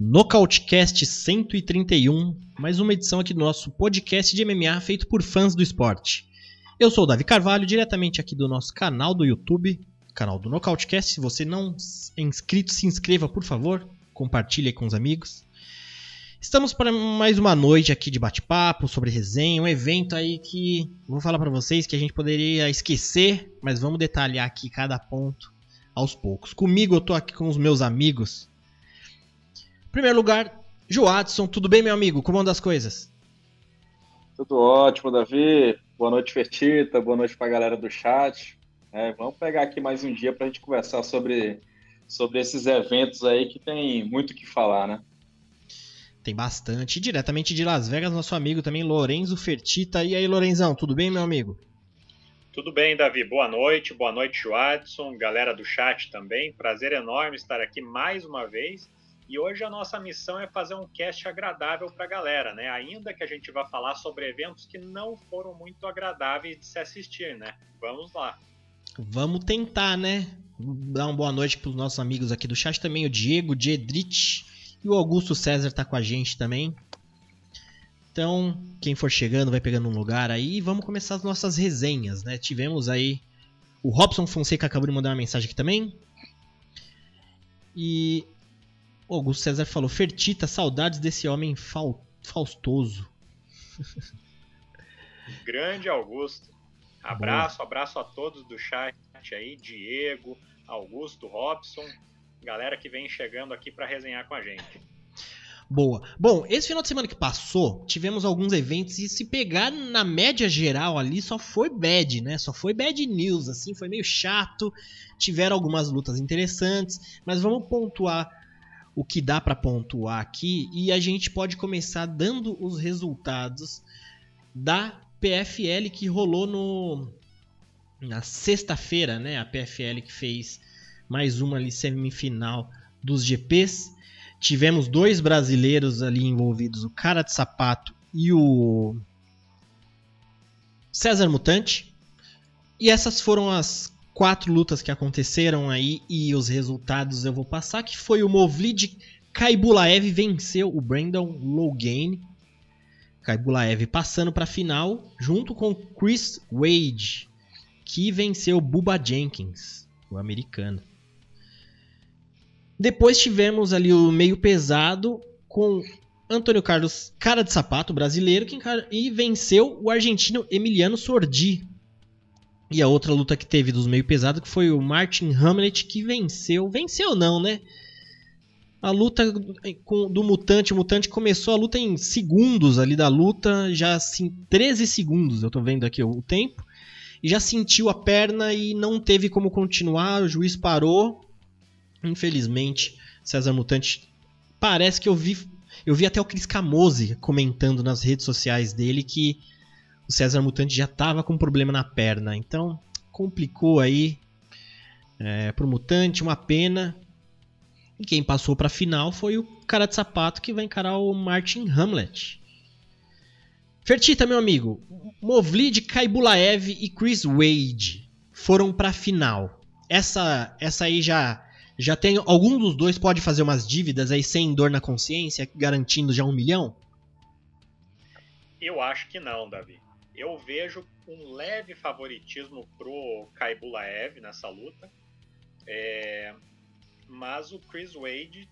Nocautecast 131, mais uma edição aqui do nosso podcast de MMA feito por fãs do esporte. Eu sou o Davi Carvalho, diretamente aqui do nosso canal do YouTube, canal do Nocautecast. Se você não é inscrito, se inscreva, por favor, compartilhe com os amigos. Estamos para mais uma noite aqui de bate-papo sobre resenha, um evento aí que vou falar para vocês que a gente poderia esquecer, mas vamos detalhar aqui cada ponto aos poucos. Comigo eu tô aqui com os meus amigos primeiro lugar, Joadson, tudo bem, meu amigo? Como andam as coisas? Tudo ótimo, Davi. Boa noite, Fertita. Boa noite para a galera do chat. É, vamos pegar aqui mais um dia para a gente conversar sobre, sobre esses eventos aí que tem muito o que falar, né? Tem bastante. E diretamente de Las Vegas, nosso amigo também, Lorenzo Fertita. E aí, Lorenzão, tudo bem, meu amigo? Tudo bem, Davi. Boa noite. Boa noite, Joadson. Galera do chat também. Prazer enorme estar aqui mais uma vez e hoje a nossa missão é fazer um cast agradável para a galera, né? Ainda que a gente vá falar sobre eventos que não foram muito agradáveis de se assistir, né? Vamos lá. Vamos tentar, né? Dar uma boa noite para os nossos amigos aqui do chat também, o Diego, o Diedrich e o Augusto César tá com a gente também. Então, quem for chegando vai pegando um lugar aí e vamos começar as nossas resenhas, né? Tivemos aí o Robson Fonseca acabou de mandar uma mensagem aqui também. E o Augusto César falou: Fertita, saudades desse homem faustoso. Grande Augusto. Abraço, Boa. abraço a todos do chat aí, Diego, Augusto, Robson, galera que vem chegando aqui para resenhar com a gente. Boa. Bom, esse final de semana que passou, tivemos alguns eventos e se pegar na média geral ali, só foi bad, né? Só foi bad news, assim, foi meio chato. Tiveram algumas lutas interessantes, mas vamos pontuar o que dá para pontuar aqui e a gente pode começar dando os resultados da PFL que rolou no na sexta-feira, né? A PFL que fez mais uma ali semifinal dos GPs. Tivemos dois brasileiros ali envolvidos, o Cara de Sapato e o César Mutante. E essas foram as quatro lutas que aconteceram aí e os resultados eu vou passar, que foi o Movlid Kaibulaev venceu o Brandon Logane. Kaibulaev passando para a final, junto com Chris Wade, que venceu Bubba Jenkins, o americano. Depois tivemos ali o meio pesado com Antônio Carlos Cara de Sapato, brasileiro, que e venceu o argentino Emiliano Sordi, e a outra luta que teve dos meio pesado que foi o Martin Hamlet que venceu. Venceu não, né? A luta do Mutante, o Mutante começou a luta em segundos ali da luta, já assim, 13 segundos, eu tô vendo aqui o tempo. E já sentiu a perna e não teve como continuar, o juiz parou. Infelizmente, César Mutante parece que eu vi eu vi até o Chris Camose comentando nas redes sociais dele que o César Mutante já estava com problema na perna. Então complicou aí é, pro Mutante, uma pena. E quem passou para a final foi o cara de sapato que vai encarar o Martin Hamlet. Fertita, meu amigo, Movlid Kaibulaev e Chris Wade foram para a final. Essa, essa aí já já tem algum dos dois pode fazer umas dívidas aí sem dor na consciência, garantindo já um milhão? Eu acho que não, Davi eu vejo um leve favoritismo pro Kaibulaev nessa luta. É, mas o Chris Wade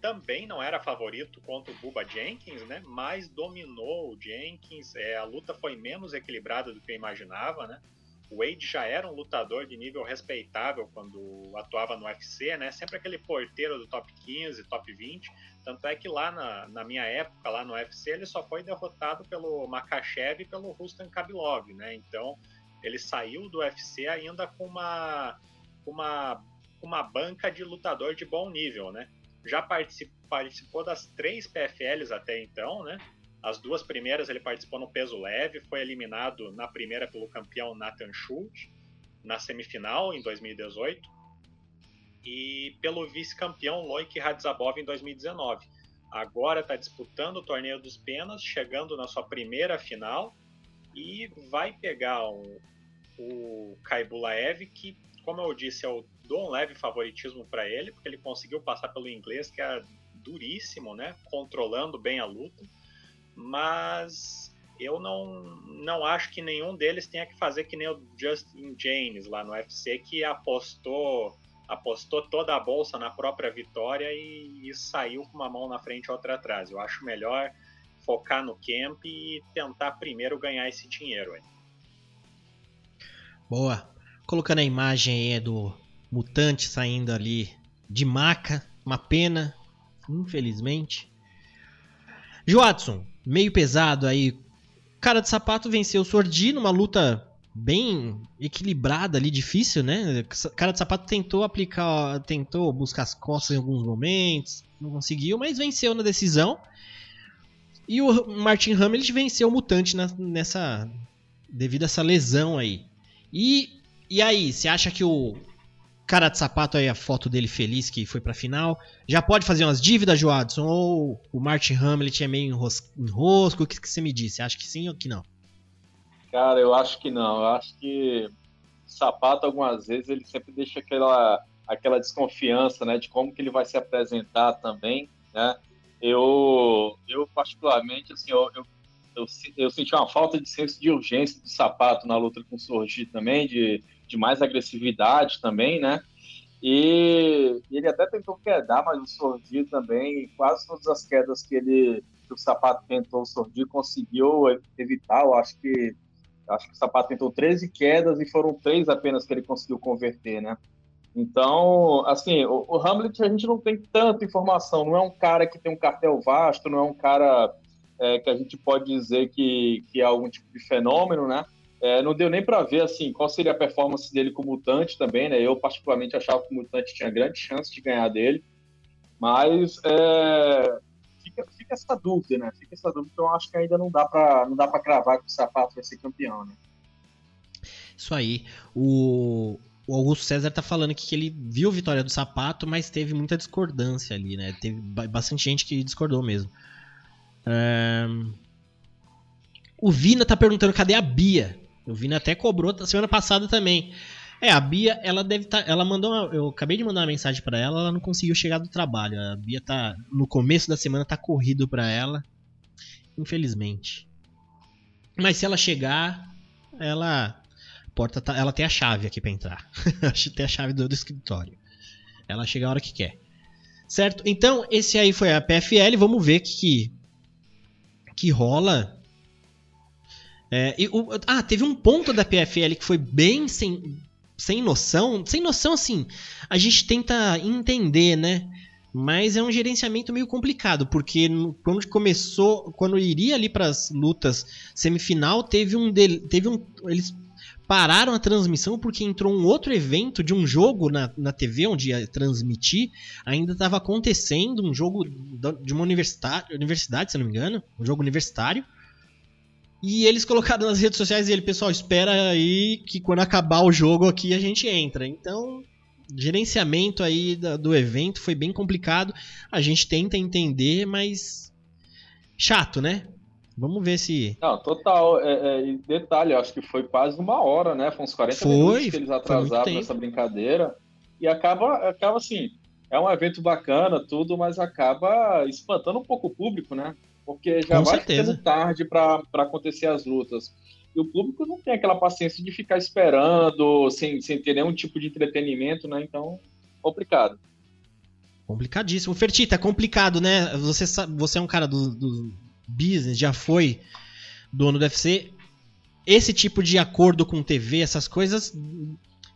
também não era favorito contra o Bubba Jenkins, né? Mas dominou o Jenkins. É, a luta foi menos equilibrada do que eu imaginava, né? O Wade já era um lutador de nível respeitável quando atuava no UFC, né? Sempre aquele porteiro do top 15, top 20. Tanto é que lá na, na minha época, lá no UFC, ele só foi derrotado pelo Makachev e pelo Rustam Kabilov, né? Então, ele saiu do UFC ainda com uma, uma, uma banca de lutador de bom nível, né? Já participou, participou das três PFLs até então, né? As duas primeiras ele participou no peso leve, foi eliminado na primeira pelo campeão Nathan Schultz, na semifinal em 2018. e pelo vice-campeão Loic Radzabov em 2019. Agora está disputando o torneio dos penas, chegando na sua primeira final e vai pegar o, o Kaibulaev, que, como eu disse, eu dou um leve favoritismo para ele, porque ele conseguiu passar pelo inglês, que é duríssimo, né? Controlando bem a luta. Mas eu não, não acho que nenhum deles tenha que fazer que nem o Justin James lá no UFC, que apostou apostou toda a bolsa na própria vitória e, e saiu com uma mão na frente e outra atrás. Eu acho melhor focar no camp e tentar primeiro ganhar esse dinheiro. Aí. Boa. Colocando a imagem aí do mutante saindo ali de maca, uma pena, infelizmente. Joatson, meio pesado aí. Cara de sapato venceu o Sordi numa luta bem equilibrada ali, difícil, né? Cara de sapato tentou aplicar, tentou buscar as costas em alguns momentos, não conseguiu, mas venceu na decisão. E o Martin Hamlet venceu o Mutante na, nessa devido a essa lesão aí. E e aí, você acha que o cara de sapato aí a foto dele feliz que foi pra final, já pode fazer umas dívidas, Joadson? Ou o Martin Hamlet é meio enrosco? O que, que você me disse? Acha que sim ou que não? Cara, eu acho que não. Eu acho que sapato, algumas vezes, ele sempre deixa aquela, aquela desconfiança, né, de como que ele vai se apresentar também, né? Eu, eu particularmente, assim, eu, eu, eu, eu senti uma falta de senso de urgência do sapato na luta com o Sorgi também, de, de mais agressividade também, né? E ele até tentou quedar, mas o Sordi também, quase todas as quedas que ele que o Sapato tentou, o Sordi conseguiu evitar. Eu acho que Acho que o Sapato tentou 13 quedas e foram três apenas que ele conseguiu converter, né? Então, assim, o, o, Hamlet a gente não tem tanta informação. Não é um cara que tem um cartel vasto, não é um cara é, que a gente pode dizer que, que é algum tipo de fenômeno, né? É, não deu nem para ver assim qual seria a performance dele com o Mutante também, né? Eu particularmente achava que o Mutante tinha grande chance de ganhar dele, mas é, fica, fica essa dúvida, né? Fica essa dúvida, então acho que ainda não dá para não dá para cravar que o sapato vai ser campeão, né? Isso aí. O, o Augusto César tá falando que ele viu a vitória do sapato, mas teve muita discordância ali, né? Teve bastante gente que discordou mesmo. Um... O Vina tá perguntando cadê a Bia. O Vina até cobrou semana passada também. É, a Bia, ela deve estar. Tá, ela mandou. Uma, eu acabei de mandar uma mensagem para ela, ela não conseguiu chegar do trabalho. A Bia tá. No começo da semana tá corrido para ela. Infelizmente. Mas se ela chegar, ela. Porta tá, ela tem a chave aqui para entrar. tem a chave do, do escritório. Ela chega a hora que quer. Certo? Então, esse aí foi a PFL. Vamos ver que. Que rola. É, e, o, ah, teve um ponto da PFL que foi bem sem, sem noção, sem noção assim, a gente tenta entender, né? Mas é um gerenciamento meio complicado, porque quando começou, quando iria ali para as lutas semifinal, teve um, teve um, eles pararam a transmissão porque entrou um outro evento de um jogo na, na TV onde ia transmitir, ainda estava acontecendo um jogo de uma universidade, universidade, se não me engano, um jogo universitário. E eles colocaram nas redes sociais e ele, pessoal, espera aí que quando acabar o jogo aqui a gente entra. Então, gerenciamento aí do evento foi bem complicado. A gente tenta entender, mas chato, né? Vamos ver se. Não, total. É, é, detalhe, acho que foi quase uma hora, né? Foi uns 40 foi, minutos que eles atrasaram nessa brincadeira. E acaba, acaba assim, é um evento bacana, tudo, mas acaba espantando um pouco o público, né? Porque já Com vai certeza. ficando tarde para acontecer as lutas. E o público não tem aquela paciência de ficar esperando, sem, sem ter nenhum tipo de entretenimento, né? Então, complicado. Complicadíssimo. Fertita, é complicado, né? Você, você é um cara do, do business, já foi dono do UFC. Esse tipo de acordo com TV, essas coisas,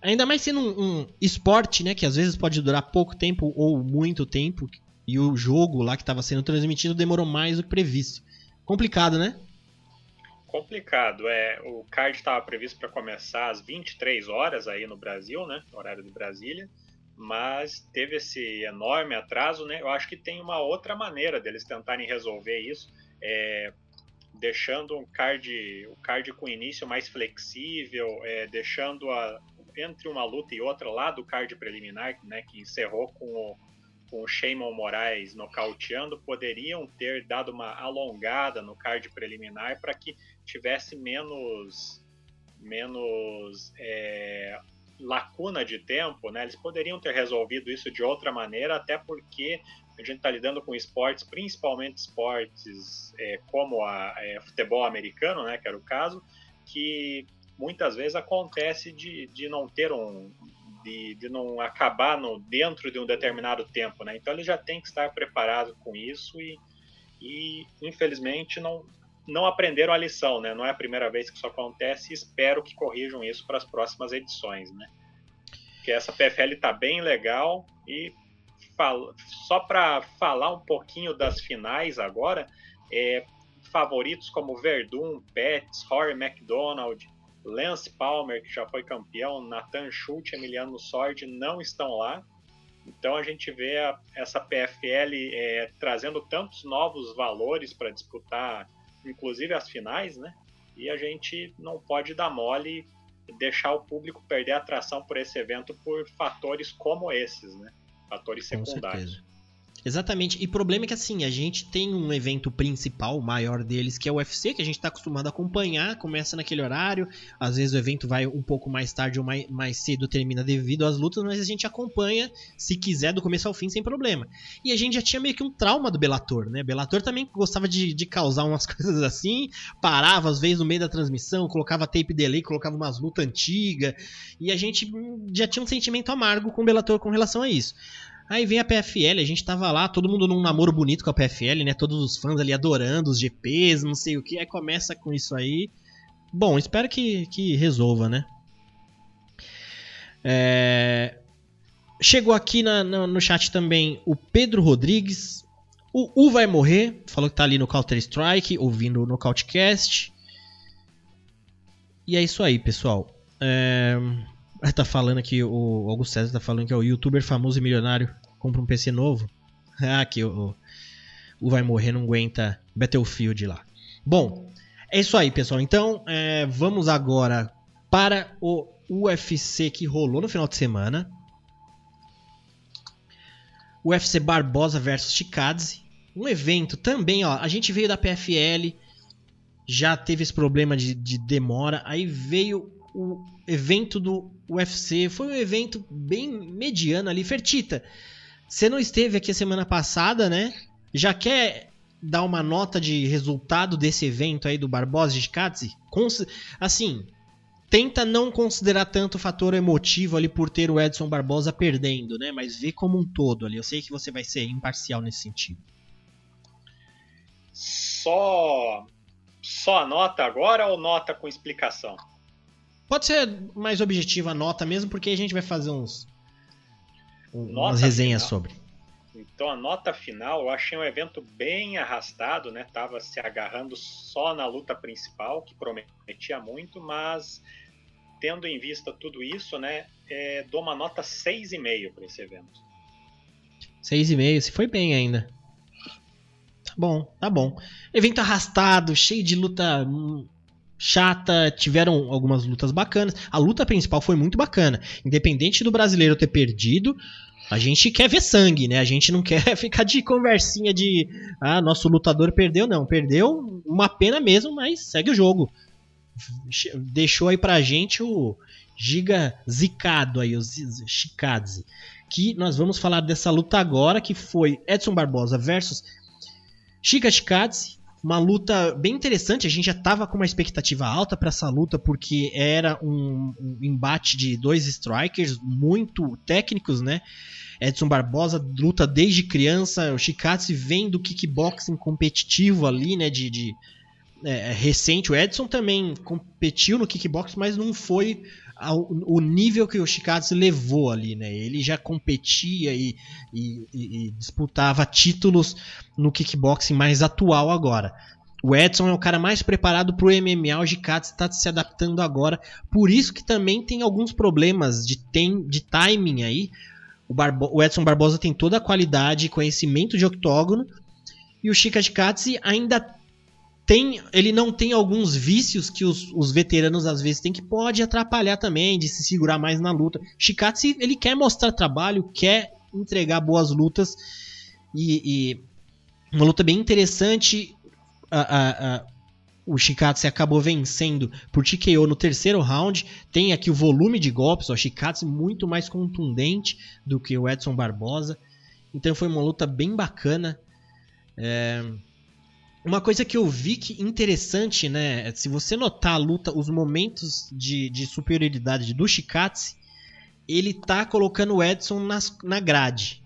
ainda mais sendo um, um esporte, né? Que às vezes pode durar pouco tempo ou muito tempo, e o jogo lá que estava sendo transmitido demorou mais do que previsto. Complicado, né? Complicado, é. O card estava previsto para começar às 23 horas aí no Brasil, né? Horário de Brasília. Mas teve esse enorme atraso, né? Eu acho que tem uma outra maneira deles tentarem resolver isso. É, deixando um card, o card com início mais flexível, é, deixando a, entre uma luta e outra lá do card preliminar, né, que encerrou com o, com o Sheyman Moraes nocauteando, poderiam ter dado uma alongada no card preliminar para que tivesse menos menos é, lacuna de tempo, né? Eles poderiam ter resolvido isso de outra maneira, até porque a gente está lidando com esportes, principalmente esportes é, como a é, futebol americano, né? Que era o caso, que muitas vezes acontece de, de não ter um de, de não acabar no, dentro de um determinado tempo, né? Então ele já tem que estar preparado com isso e, e infelizmente não não aprenderam a lição, né? Não é a primeira vez que isso acontece e espero que corrijam isso para as próximas edições, né? Que essa PFL tá bem legal e só para falar um pouquinho das finais agora, é, favoritos como Verdun, Pets, Rory McDonald, Lance Palmer, que já foi campeão, Nathan Schultz, Emiliano Sordi não estão lá. Então a gente vê a, essa PFL é, trazendo tantos novos valores para disputar inclusive as finais, né? E a gente não pode dar mole e deixar o público perder a atração por esse evento por fatores como esses, né? Fatores secundários. Exatamente. E o problema é que assim, a gente tem um evento principal, maior deles, que é o UFC, que a gente está acostumado a acompanhar, começa naquele horário, às vezes o evento vai um pouco mais tarde ou mais, mais cedo, termina devido às lutas, mas a gente acompanha, se quiser, do começo ao fim, sem problema. E a gente já tinha meio que um trauma do Bellator, né? Bellator também gostava de, de causar umas coisas assim, parava às vezes no meio da transmissão, colocava tape delay, colocava umas lutas antigas, e a gente já tinha um sentimento amargo com o Bellator com relação a isso. Aí vem a PFL, a gente tava lá, todo mundo num namoro bonito com a PFL, né? Todos os fãs ali adorando os GPs, não sei o que. Aí começa com isso aí. Bom, espero que, que resolva, né? É... Chegou aqui na, na, no chat também o Pedro Rodrigues. O U vai morrer, falou que tá ali no Counter Strike, ouvindo o Nocautecast. E é isso aí, pessoal. É... Tá falando aqui, o Augusto César tá falando que é o youtuber famoso e milionário compra um PC novo. Ah, que o, o vai morrer não aguenta Battlefield lá. Bom, é isso aí, pessoal. Então, é, vamos agora para o UFC que rolou no final de semana. UFC Barbosa versus Chikadze. Um evento também, ó. A gente veio da PFL, já teve esse problema de, de demora. Aí veio o evento do UFC. Foi um evento bem mediano ali. Fertita, você não esteve aqui a semana passada, né? Já quer dar uma nota de resultado desse evento aí do Barbosa de Katzi? Assim, tenta não considerar tanto o fator emotivo ali por ter o Edson Barbosa perdendo, né? Mas vê como um todo ali. Eu sei que você vai ser imparcial nesse sentido. Só só a nota agora ou nota com explicação? Pode ser mais objetiva a nota mesmo, porque a gente vai fazer uns umas resenhas final. sobre. Então a nota final, eu achei um evento bem arrastado, né? Tava se agarrando só na luta principal, que prometia muito, mas tendo em vista tudo isso, né? É, dou uma nota 6,5 para esse evento. 6,5, se foi bem ainda. Tá bom, tá bom. Evento arrastado, cheio de luta hum, chata, tiveram algumas lutas bacanas. A luta principal foi muito bacana. Independente do brasileiro ter perdido, a gente quer ver sangue, né? A gente não quer ficar de conversinha de ah, nosso lutador perdeu, não. Perdeu uma pena mesmo, mas segue o jogo. Deixou aí pra gente o giga zicado aí, o Shikadze. Que nós vamos falar dessa luta agora, que foi Edson Barbosa versus Chica Shikadze uma luta bem interessante. A gente já estava com uma expectativa alta para essa luta, porque era um, um, embate de dois strikers muito técnicos, né? Edson Barbosa luta desde criança, o Chikatse vem do kickboxing competitivo ali, né? De, de é, recente. O Edson também competiu no kickboxing, mas não foi o nível que o Chikatse levou ali, né? Ele já competia e, e, e, disputava títulos no kickboxing mais atual agora. O Edson é o cara mais preparado para o MMA, o Chikatse está se adaptando agora, por isso que também tem alguns problemas de, tem, de timing aí. O, Barbo, o Edson Barbosa tem toda a qualidade e conhecimento de octógono, e o Chika Chikatse ainda tem, ele não tem alguns vícios que os, os, veteranos às vezes têm que pode atrapalhar também de se segurar mais na luta. Shikatsu ele quer mostrar trabalho, quer entregar boas lutas e, e uma luta bem interessante. A, a, a, o Shikatsu acabou vencendo por TKO no terceiro round. Tem aqui o volume de golpes, o Shikatsu muito mais contundente do que o Edson Barbosa. Então foi uma luta bem bacana. É... Uma coisa que eu vi que interessante, né? Se você notar a luta, os momentos de, de superioridade do Shikatsu, ele tá colocando o Edson nas, na grade.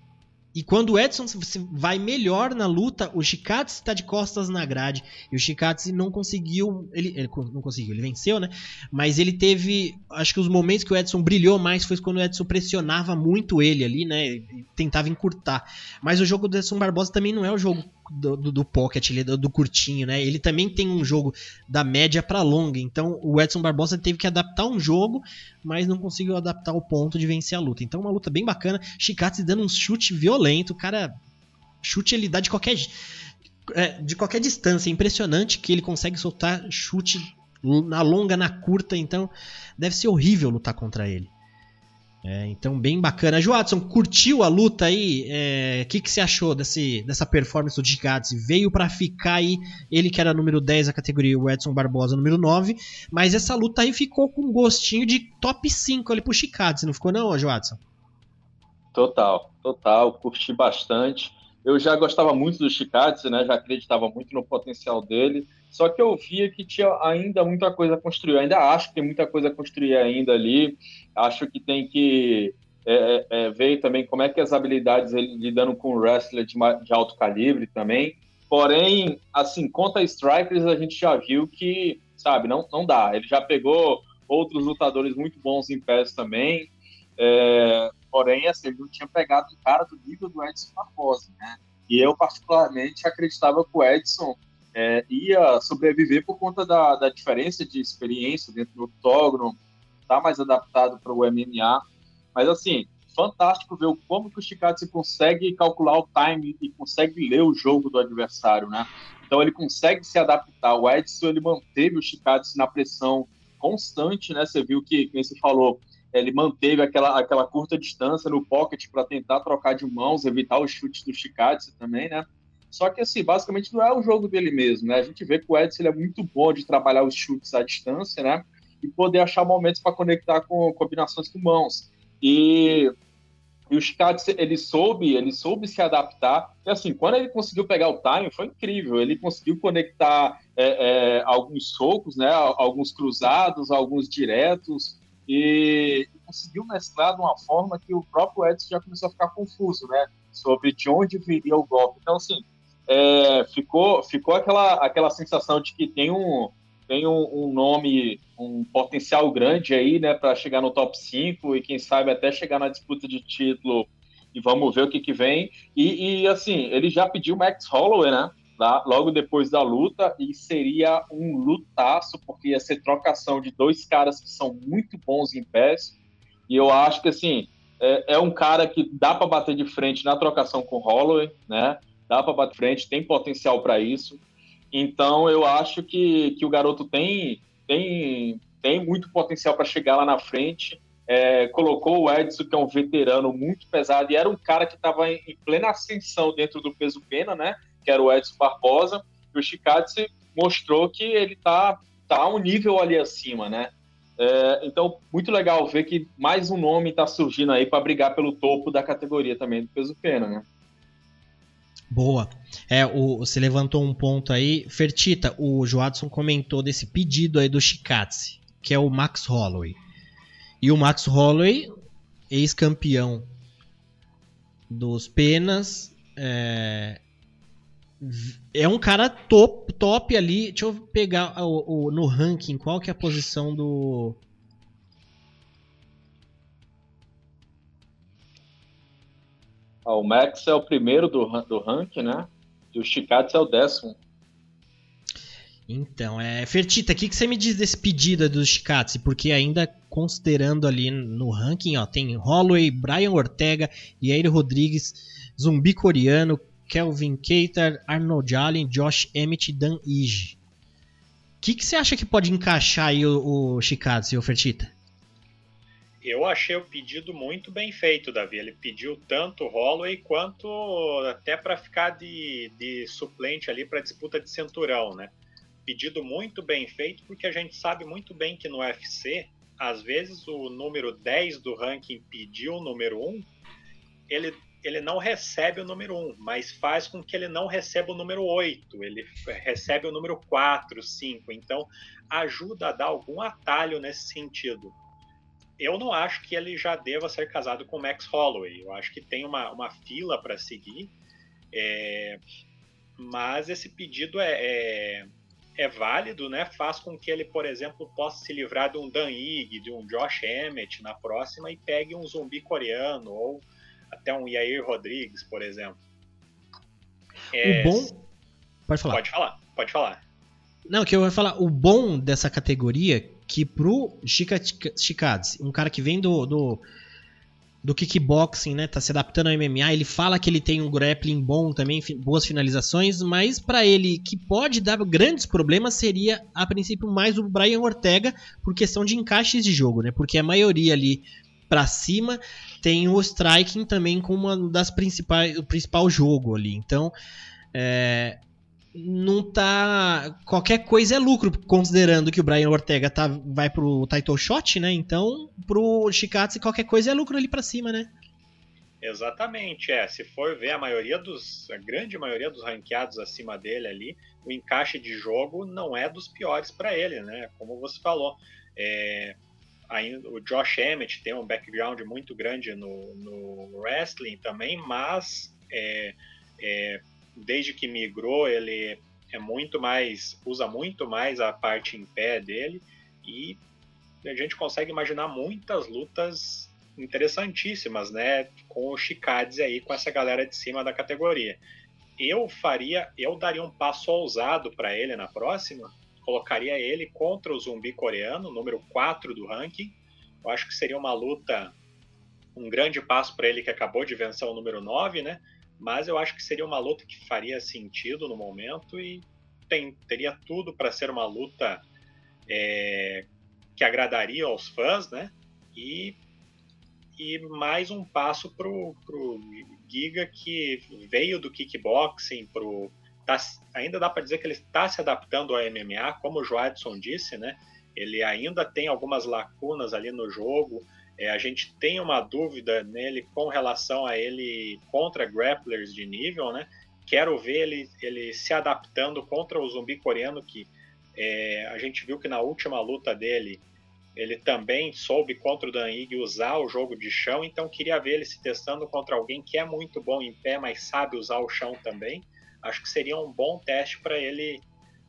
E quando o Edson vai melhor na luta, o Shikatsu está de costas na grade. E o Shikatsu não conseguiu. Ele, ele, não conseguiu, ele venceu, né? Mas ele teve. Acho que os momentos que o Edson brilhou mais foi quando o Edson pressionava muito ele ali, né? E tentava encurtar. Mas o jogo do Edson Barbosa também não é o jogo do, do, do pocket, ele, do, do, curtinho, né? Ele também tem um jogo da média para longa. Então o Edson Barbosa teve que adaptar um jogo, mas não conseguiu adaptar o ponto de vencer a luta. Então uma luta bem bacana. Shikatsu dando um chute violento, o cara chute ele dá de qualquer é, de qualquer distância. É impressionante que ele consegue soltar chute na longa, na curta. Então deve ser horrível lutar contra ele. É, então, bem bacana. Joadson, curtiu a luta aí? O é, que, que você achou desse, dessa performance do Gigatsi? Veio para ficar aí, ele que era número 10 da categoria, o Edson Barbosa número 9, mas essa luta aí ficou com um gostinho de top 5 ali pro Chikadze, não ficou não, Joadson? Total, total, curti bastante. Eu já gostava muito do Chikadze, né? Já acreditava muito no potencial dele. Só que eu via que tinha ainda muita coisa a construir. Eu ainda acho que tem muita coisa a construir ainda ali. Acho que tem que é, é, é ver também como é que as habilidades ele lidando com wrestler de, de alto calibre também. Porém, assim, contra strikers a gente já viu que, sabe, não, não dá. Ele já pegou outros lutadores muito bons em pés também. É, porém, assim, ele não tinha pegado um cara do nível do Edson Barbosa, né? E eu, particularmente, acreditava que o Edson é, ia sobreviver por conta da, da diferença de experiência dentro do octógono, tá mais adaptado para o MMA. Mas, assim, fantástico ver como que o Chikatse consegue calcular o time e consegue ler o jogo do adversário, né? Então ele consegue se adaptar. O Edson ele manteve o Chikatse na pressão constante, né? Você viu que, como você falou, ele manteve aquela, aquela curta distância no pocket para tentar trocar de mãos, evitar os chutes do Chikatse também, né? Só que, assim, basicamente não é o jogo dele mesmo, né? A gente vê que o Edson ele é muito bom de trabalhar os chutes à distância, né? E poder achar momentos para conectar com combinações com mãos. E, e o Chikatse, ele soube, ele soube se adaptar. E, assim, quando ele conseguiu pegar o time, foi incrível. Ele conseguiu conectar é, é, alguns socos, né? Alguns cruzados, alguns diretos e conseguiu mesclar de uma forma que o próprio Edson já começou a ficar confuso, né? Sobre de onde viria o golpe. Então, assim, é, ficou, ficou aquela, aquela sensação de que tem um, tem um, um nome, um potencial grande aí, né, para chegar no top 5 e quem sabe até chegar na disputa de título e vamos ver o que, que vem. E, e assim, ele já pediu Max Holloway, né? Lá, logo depois da luta, e seria um lutaço, porque ia ser trocação de dois caras que são muito bons em pés. E eu acho que assim é, é um cara que dá para bater de frente na trocação com Holloway, né? Dá para bater frente, tem potencial para isso. Então eu acho que, que o garoto tem, tem, tem muito potencial para chegar lá na frente. É, colocou o Edson, que é um veterano muito pesado, e era um cara que estava em, em plena ascensão dentro do peso pena, né? que era o Edson Barbosa, e o Chikadze mostrou que ele tá, tá um nível ali acima, né? É, então, muito legal ver que mais um nome está surgindo aí para brigar pelo topo da categoria também do peso pena, né? Boa. É, o, você levantou um ponto aí. Fertita, o Joadson comentou desse pedido aí do Chikatse, que é o Max Holloway. E o Max Holloway, ex-campeão dos penas, é, é um cara top, top ali. Deixa eu pegar o, o, no ranking qual que é a posição do. Ah, o Max é o primeiro do, do ranking, né? E o Chikatsu é o décimo. Então, é. Fertita, o que, que você me diz desse pedido do Chikatsu? Porque ainda considerando ali no ranking, ó, tem Holloway, Brian Ortega, Yair Rodrigues, Zumbi Coreano, Kelvin Keiter, Arnold Allen, Josh Emmett Dan Ige. que, que você acha que pode encaixar aí o, o Chikadze e o Fertita? Eu achei o pedido muito bem feito, Davi. Ele pediu tanto o Holloway quanto até para ficar de, de suplente ali para disputa de cinturão, né? Pedido muito bem feito, porque a gente sabe muito bem que no UFC, às vezes o número 10 do ranking pediu o número 1, ele, ele não recebe o número 1, mas faz com que ele não receba o número 8, ele recebe o número 4, 5. Então, ajuda a dar algum atalho nesse sentido eu não acho que ele já deva ser casado com Max Holloway. Eu acho que tem uma, uma fila para seguir. É, mas esse pedido é, é, é, válido, né? Faz com que ele, por exemplo, possa se livrar de um Dan Ig, de um Josh Emmett na próxima e pegue um zumbi coreano ou até um Yair Rodrigues, por exemplo. É, o bom. Pode falar. Pode falar, pode falar. Não, que eu vou falar, o bom dessa categoria que pro Chikadze, um cara que vem do, do, do kickboxing, né, tá se adaptando ao MMA, ele fala que ele tem um grappling bom também, boas finalizações, mas para ele que pode dar grandes problemas seria a princípio mais o Brian Ortega por questão de encaixes de jogo, né? Porque a maioria ali para cima tem o striking também como uma das principais o principal jogo ali. Então, é, não tá. Qualquer coisa é lucro, considerando que o Brian Ortega tá, vai pro title shot, né? Então, pro Shikatsu, qualquer coisa é lucro ali para cima, né? Exatamente, é. Se for ver a maioria dos. a grande maioria dos ranqueados acima dele ali, o encaixe de jogo não é dos piores para ele, né? Como você falou. É, ainda, o Josh Emmett tem um background muito grande no, no wrestling também, mas é, é, desde que migrou, ele é muito mais, usa muito mais a parte em pé dele e a gente consegue imaginar muitas lutas interessantíssimas, né, com o Chikadze aí, com essa galera de cima da categoria. Eu faria, eu daria um passo ousado para ele na próxima, colocaria ele contra o zumbi coreano, número 4 do ranking. Eu acho que seria uma luta, um grande passo para ele que acabou de vencer o número 9, né? Mas eu acho que seria uma luta que faria sentido no momento e tem, teria tudo para ser uma luta é, que agradaria aos fãs, né? E, e mais um passo pro, pro Giga que veio do kickboxing pro tá, ainda dá para dizer que ele está se adaptando ao MMA, como o Joadson disse, né? Ele ainda tem algumas lacunas ali no jogo, é, a gente tem uma dúvida nele com relação a ele contra grapplers de nível, né? Quero ver ele, ele se adaptando contra o zumbi coreano, que é, a gente viu que na última luta dele ele também soube contra o Dan Ig usar o jogo de chão, então queria ver ele se testando contra alguém que é muito bom em pé, mas sabe usar o chão também. Acho que seria um bom teste para ele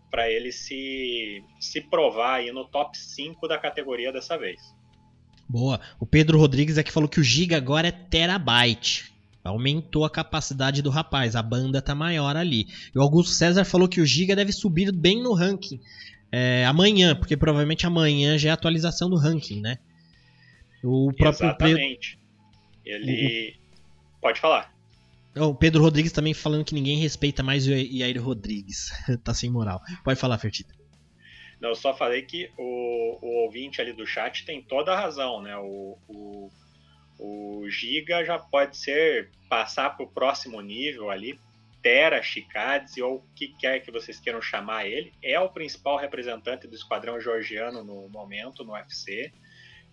para ele se, se provar aí no top 5 da categoria dessa vez. Boa. O Pedro Rodrigues aqui falou que o Giga agora é terabyte. Aumentou a capacidade do rapaz, a banda tá maior ali. E o Augusto César falou que o Giga deve subir bem no ranking é, amanhã, porque provavelmente amanhã já é a atualização do ranking, né? O próprio Exatamente. Pedro... Ele. O... Pode falar. O Pedro Rodrigues também falando que ninguém respeita mais o Yair Rodrigues. tá sem moral. Pode falar, Fertita. Eu só falei que o, o ouvinte ali do chat tem toda a razão, né? O, o, o Giga já pode ser passar para o próximo nível ali, Tera Chicades ou o que quer que vocês queiram chamar ele. É o principal representante do esquadrão georgiano no momento no UFC.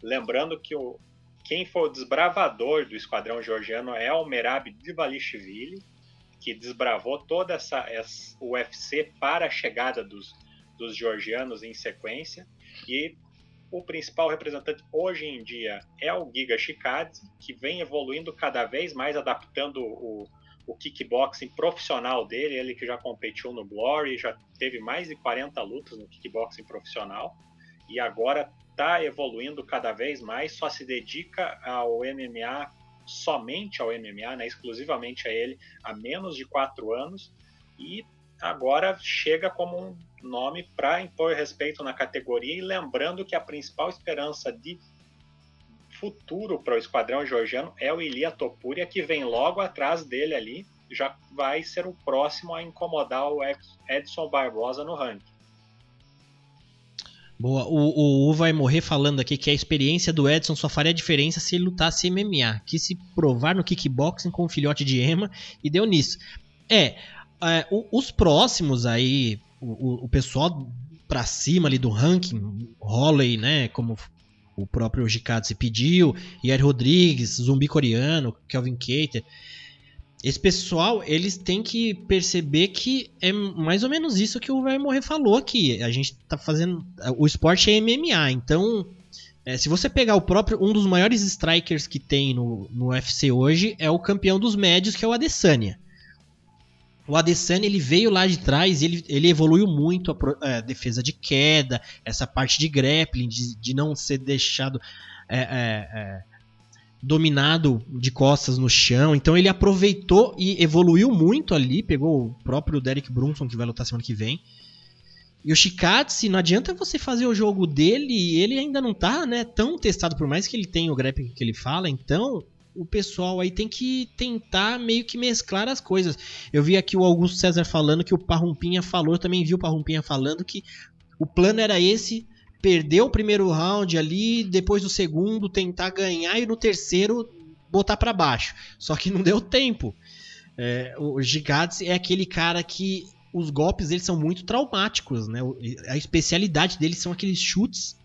Lembrando que o, quem for o desbravador do esquadrão georgiano é o Merab Divalishvili, que desbravou toda essa, essa UFC para a chegada dos, dos georgianos em sequência. E o principal representante hoje em dia é o Giga Chikadze, que vem evoluindo cada vez mais, adaptando o, o kickboxing profissional dele. Ele que já competiu no Glory, já teve mais de 40 lutas no kickboxing profissional e agora está evoluindo cada vez mais, só se dedica ao MMA, somente ao MMA, né, exclusivamente a ele, há menos de quatro anos e agora chega como um nome para impor respeito na categoria e lembrando que a principal esperança de futuro para o esquadrão georgiano é o Ilia Topuria, que vem logo atrás dele ali, já vai ser o próximo a incomodar o Edson Barbosa no ranking. Boa. O, o vai morrer falando aqui que a experiência do Edson só faria diferença se ele lutasse MMA. Que se provar no kickboxing com o filhote de Ema e deu nisso. É, é os próximos aí, o, o pessoal pra cima ali do ranking, Holley, né, como o próprio Jikatsu pediu, Yair Rodrigues, Zumbi Coreano, Kelvin Cater. Esse pessoal, eles têm que perceber que é mais ou menos isso que o Vai Morrer falou aqui. A gente tá fazendo. O esporte é MMA, então. É, se você pegar o próprio. Um dos maiores strikers que tem no, no UFC hoje é o campeão dos médios, que é o Adesanya. O Adesanya ele veio lá de trás ele, ele evoluiu muito a, a, é, defesa de queda, essa parte de grappling, de, de não ser deixado é, é, é dominado de costas no chão. Então ele aproveitou e evoluiu muito ali. Pegou o próprio Derek Brunson, que vai lutar semana que vem. E o Shikatsu, não adianta você fazer o jogo dele e ele ainda não tá né, tão testado, por mais que ele tenha o grappling que ele fala. Então o pessoal aí tem que tentar meio que mesclar as coisas. Eu vi aqui o Augusto César falando que o Parrumpinha falou, também vi o Parrumpinha falando que o plano era esse, perder o primeiro round ali, depois do segundo tentar ganhar e no terceiro botar para baixo. Só que não deu tempo. É, o Gigads é aquele cara que os golpes dele são muito traumáticos, né? A especialidade dele são aqueles chutes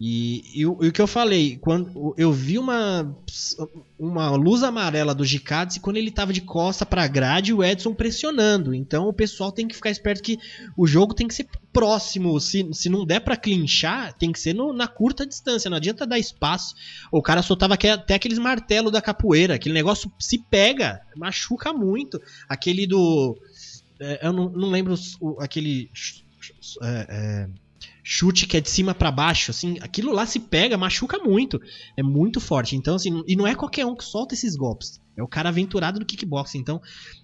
e, e, e, o que eu falei, quando eu vi uma, uma luz amarela do Gicades quando ele tava de costa pra grade o Edson pressionando. Então o pessoal tem que ficar esperto que o jogo tem que ser próximo. Se, se não der para clinchar, tem que ser no, na curta distância. Não adianta dar espaço. O cara soltava até aqueles martelos da capoeira. Aquele negócio se pega, machuca muito. Aquele do. É, eu não, não lembro aquele. É, é, chute que é de cima para baixo, assim, aquilo lá se pega, machuca muito. É muito forte. Então, assim, e não é qualquer um que solta esses golpes. É o cara aventurado do kickboxing. Então,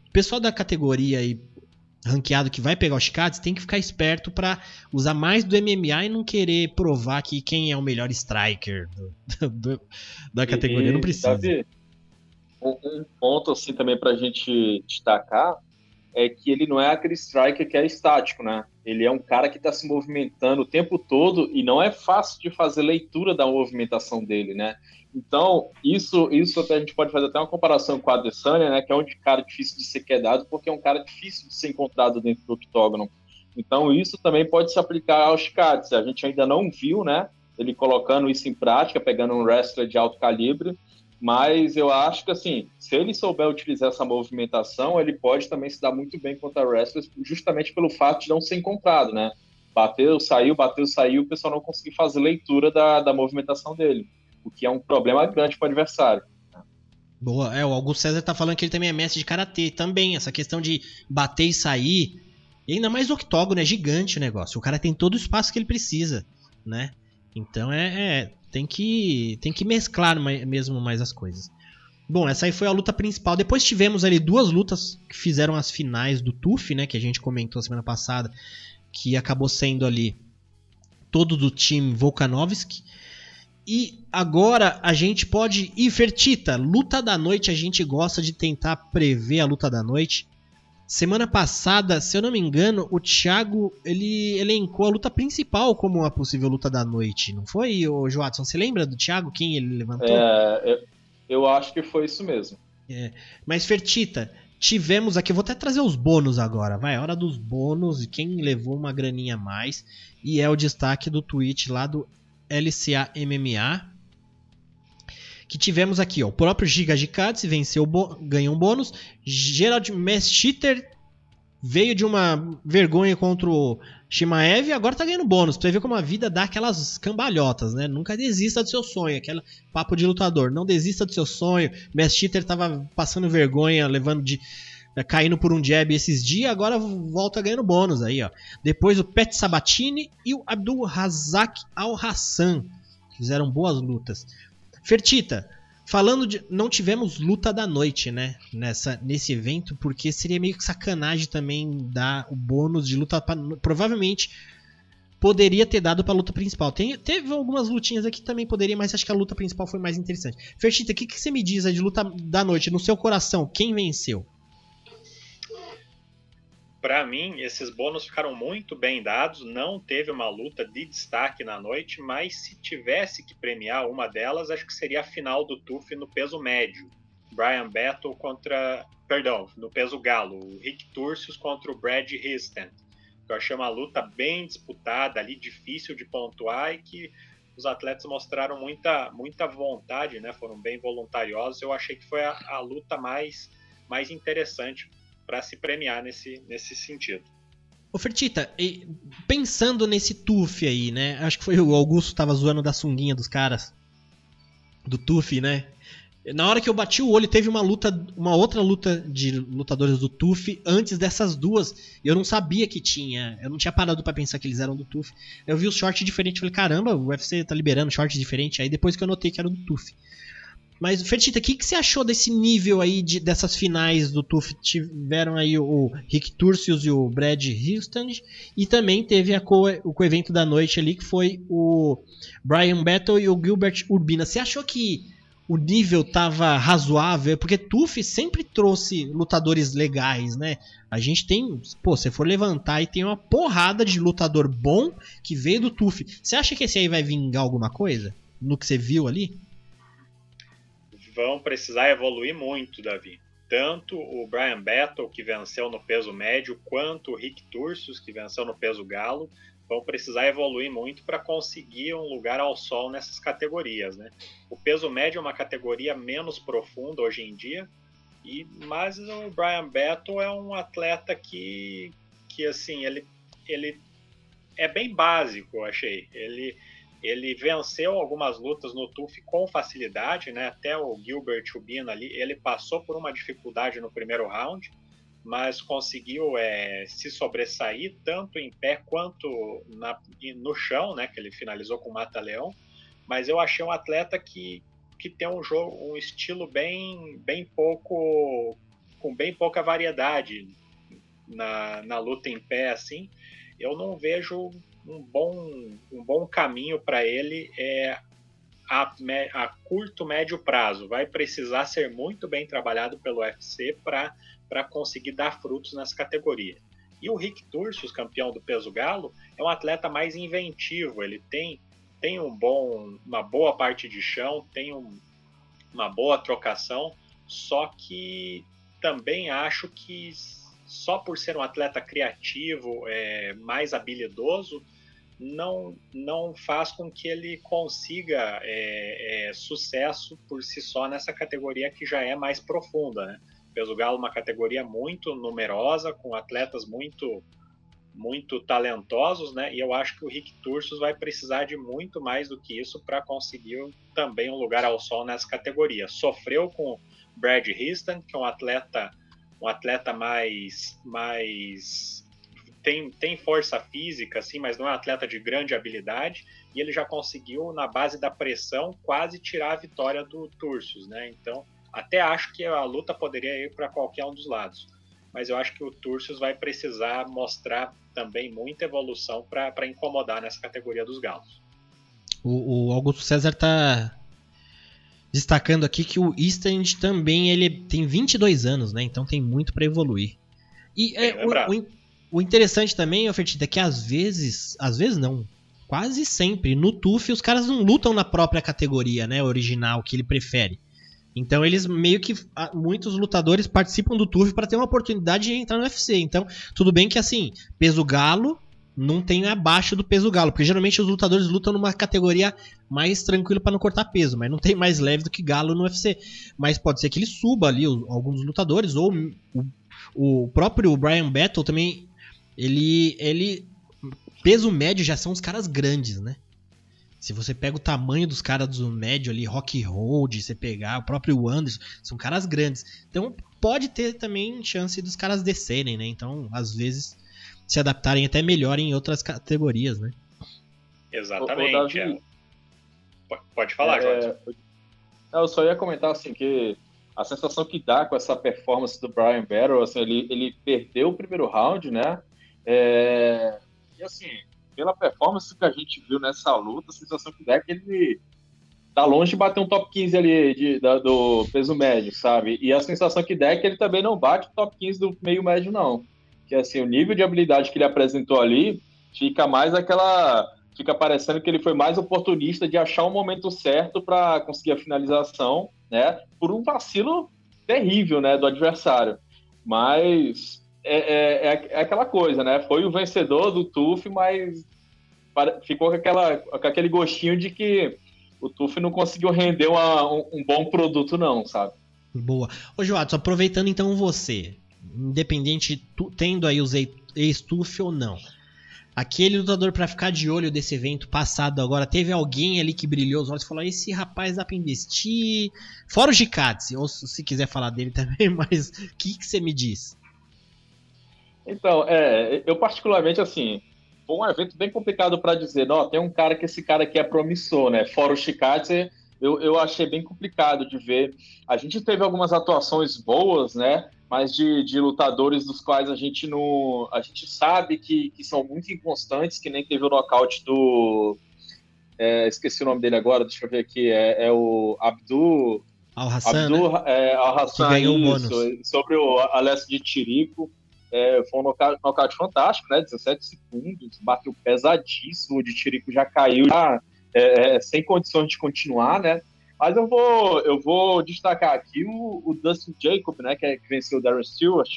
o pessoal da categoria aí ranqueado que vai pegar os Chicads tem que ficar esperto para usar mais do MMA e não querer provar que quem é o melhor striker do, do, da categoria. E, não precisa. Davi, um ponto assim também para a gente destacar é que ele não é aquele striker que é estático, né? Ele é um cara que está se movimentando o tempo todo e não é fácil de fazer leitura da movimentação dele, né? Então, isso, isso até a gente pode fazer até uma comparação com a Adesanya, né? Que é um cara difícil de ser quedado, porque é um cara difícil de ser encontrado dentro do octógono. Então, isso também pode se aplicar aos Cats. A gente ainda não viu, né? Ele colocando isso em prática, pegando um wrestler de alto calibre, mas eu acho que, assim, se ele souber utilizar essa movimentação, ele pode também se dar muito bem contra wrestlers, justamente pelo fato de não ser encontrado, né? Bateu, saiu, bateu, saiu, o pessoal não conseguir fazer leitura da, da movimentação dele, o que é um problema grande para o adversário. Boa, é, o Augusto César tá falando que ele também é mestre de karatê também, essa questão de bater e sair. E ainda mais octógono, é gigante o negócio. O cara tem todo o espaço que ele precisa, né? Então é, é tem que tem que mesclar mesmo mais as coisas. Bom, essa aí foi a luta principal. Depois tivemos ali duas lutas que fizeram as finais do TUF, né, que a gente comentou semana passada, que acabou sendo ali todo do time Volkanovski. E agora a gente pode ir Fertita, luta da noite, a gente gosta de tentar prever a luta da noite. Semana passada, se eu não me engano, o Thiago ele elencou a luta principal como uma possível luta da noite, não foi, o Joatson? Você lembra do Thiago quem ele levantou? É, eu, eu acho que foi isso mesmo. É. Mas Fertita, tivemos aqui, vou até trazer os bônus agora, vai, hora dos bônus e quem levou uma graninha a mais e é o destaque do tweet lá do LCA MMA que tivemos aqui, ó, o próprio Giga Gikatse venceu, ganhou um bônus, Gerald Messchiter veio de uma vergonha contra o Shimaev e agora tá ganhando bônus. Pra ver como a vida dá aquelas cambalhotas, né? Nunca desista do seu sonho, aquele papo de lutador. Não desista do seu sonho. Messchiter tava passando vergonha, levando de né, caindo por um jab esses dias, agora volta ganhando bônus aí, ó. Depois o Pet Sabatini e o Abdul Razak Al Hassan fizeram boas lutas. Fertita, falando de. Não tivemos luta da noite, né? Nessa, nesse evento, porque seria meio que sacanagem também dar o bônus de luta. Pra, provavelmente poderia ter dado pra luta principal. Tem, teve algumas lutinhas aqui também poderia, mas acho que a luta principal foi mais interessante. Fertita, o que, que você me diz aí de luta da noite? No seu coração, quem venceu? Para mim, esses bônus ficaram muito bem dados. Não teve uma luta de destaque na noite, mas se tivesse que premiar uma delas, acho que seria a final do TUF no peso médio. Brian Battle contra. Perdão, no peso galo. O Rick Turcios contra o Brad Histon. Eu achei uma luta bem disputada ali, difícil de pontuar e que os atletas mostraram muita, muita vontade, né? Foram bem voluntariosos. Eu achei que foi a, a luta mais, mais interessante para se premiar nesse, nesse sentido. Ô Fertita, pensando nesse TUF aí, né? Acho que foi o Augusto que tava zoando da sunguinha dos caras. Do TUF, né? Na hora que eu bati o olho, teve uma luta, uma outra luta de lutadores do TUF antes dessas duas. Eu não sabia que tinha. Eu não tinha parado para pensar que eles eram do TUF. Eu vi os shorts diferentes, falei, caramba, o UFC tá liberando shorts diferentes. Aí depois que eu notei que era do TUF. Mas, Fertita, o que, que você achou desse nível aí de, dessas finais do TUF? Tiveram aí o Rick Turcios e o Brad Houston. E também teve co, o co-evento da noite ali, que foi o Brian Battle e o Gilbert Urbina. Você achou que o nível tava razoável, porque TUF sempre trouxe lutadores legais, né? A gente tem, pô, se for levantar e tem uma porrada de lutador bom que veio do TUF. Você acha que esse aí vai vingar alguma coisa? No que você viu ali? Vão precisar evoluir muito, Davi. Tanto o Brian Battle, que venceu no peso médio, quanto o Rick Turcios, que venceu no peso galo, vão precisar evoluir muito para conseguir um lugar ao sol nessas categorias, né? O peso médio é uma categoria menos profunda hoje em dia, e mas o Brian Battle é um atleta que que assim, ele ele é bem básico, eu achei. Ele ele venceu algumas lutas no TUF com facilidade, né? Até o Gilbert Ubina ali, ele passou por uma dificuldade no primeiro round, mas conseguiu é, se sobressair tanto em pé quanto na, no chão, né? Que ele finalizou com o Mata-Leão. Mas eu achei um atleta que, que tem um jogo, um estilo bem, bem pouco, com bem pouca variedade na, na luta em pé, assim. Eu não vejo um bom, um bom caminho para ele é a, a, curto, médio prazo. Vai precisar ser muito bem trabalhado pelo UFC para conseguir dar frutos nessa categoria. E o Rick Turcios, campeão do peso galo, é um atleta mais inventivo, ele tem, tem um bom, uma boa parte de chão, tem um, uma boa trocação, só que também acho que só por ser um atleta criativo, é, mais habilidoso, não, não faz com que ele consiga é, é, sucesso por si só nessa categoria que já é mais profunda. Né? peso galo uma categoria muito numerosa, com atletas muito muito talentosos, né? E eu acho que o Rick Turcios vai precisar de muito mais do que isso para conseguir também um lugar ao sol nessa categoria. Sofreu com Brad Houston, que é um atleta um atleta mais mais tem, tem força física, assim, mas não é um atleta de grande habilidade, e ele já conseguiu, na base da pressão, quase tirar a vitória do Turcios, né? Então, até acho que a luta poderia ir para qualquer um dos lados, mas eu acho que o Turcios vai precisar mostrar também muita evolução para incomodar nessa categoria dos galos. O, o Augusto César está destacando aqui que o Eastend também ele tem 22 anos, né? Então tem muito para evoluir. E é, o, o, o, interessante também, Fertita, é que às vezes, às vezes não, quase sempre no TUF os caras não lutam na própria categoria, né, original que ele prefere. Então eles meio que muitos lutadores participam do TUF para ter uma oportunidade de entrar no UFC. Então, tudo bem que assim, peso galo não tem abaixo do peso galo, porque geralmente os lutadores lutam numa categoria mais tranquila para não cortar peso, mas não tem mais leve do que galo no UFC. Mas pode ser que ele suba ali alguns lutadores ou o, o próprio Brian Battle também ele ele peso médio já são os caras grandes, né? Se você pega o tamanho dos caras do médio ali, Rock Road, você pegar o próprio Anderson, são caras grandes. Então pode ter também chance dos caras descerem, né? Então, às vezes, se adaptarem até melhor em outras categorias, né? Exatamente. É. Pode falar, é... Jorge. Eu só ia comentar assim que a sensação que dá com essa performance do Brian Battle, assim, ele, ele perdeu o primeiro round, né? É... E assim, pela performance que a gente viu nessa luta, a sensação que dá é que ele tá longe de bater um top 15 ali de, da, do peso médio, sabe? E a sensação que dá é que ele também não bate o top 15 do meio médio, não. que assim, o nível de habilidade que ele apresentou ali fica mais aquela. Fica parecendo que ele foi mais oportunista de achar o momento certo para conseguir a finalização, né? Por um vacilo terrível, né, do adversário. Mas é, é, é, é aquela coisa, né? Foi o vencedor do TUF, mas ficou com, aquela, com aquele gostinho de que o TUF não conseguiu render uma, um, um, bom produto, não, sabe? Boa. Ô, Joatos, aproveitando então você, independente tu, tendo aí os ex-TUF ou não, aquele lutador para ficar de olho desse evento passado agora, teve alguém ali que brilhou os olhos e falou: esse rapaz dá pra investir. Fora o Gikatsi, ou se quiser falar dele também, mas o que, que você me diz? Então, é, eu particularmente, assim, foi um evento bem complicado para dizer, tem um cara que esse cara aqui é promissor, né? Fora o Chikatse, eu, eu achei bem complicado de ver. A gente teve algumas atuações boas, né? Mas de, de lutadores dos quais a gente não. A gente sabe que, que são muito inconstantes, que nem teve o nocaute do. É, esqueci o nome dele agora, deixa eu ver aqui. É, é o Abdu. Al-Hassan. Abdu né? é, Al-Hassan, sobre o Alessio de Tirico. É, foi um nocaute, nocaute, fantástico, né? 17 segundos, bateu pesadíssimo, o de Tirico já caiu, já, é, é, sem condições de continuar, né? Mas eu vou, eu vou destacar aqui o, o Dustin Jacob, né? Que, é, que venceu o Darren Stewart.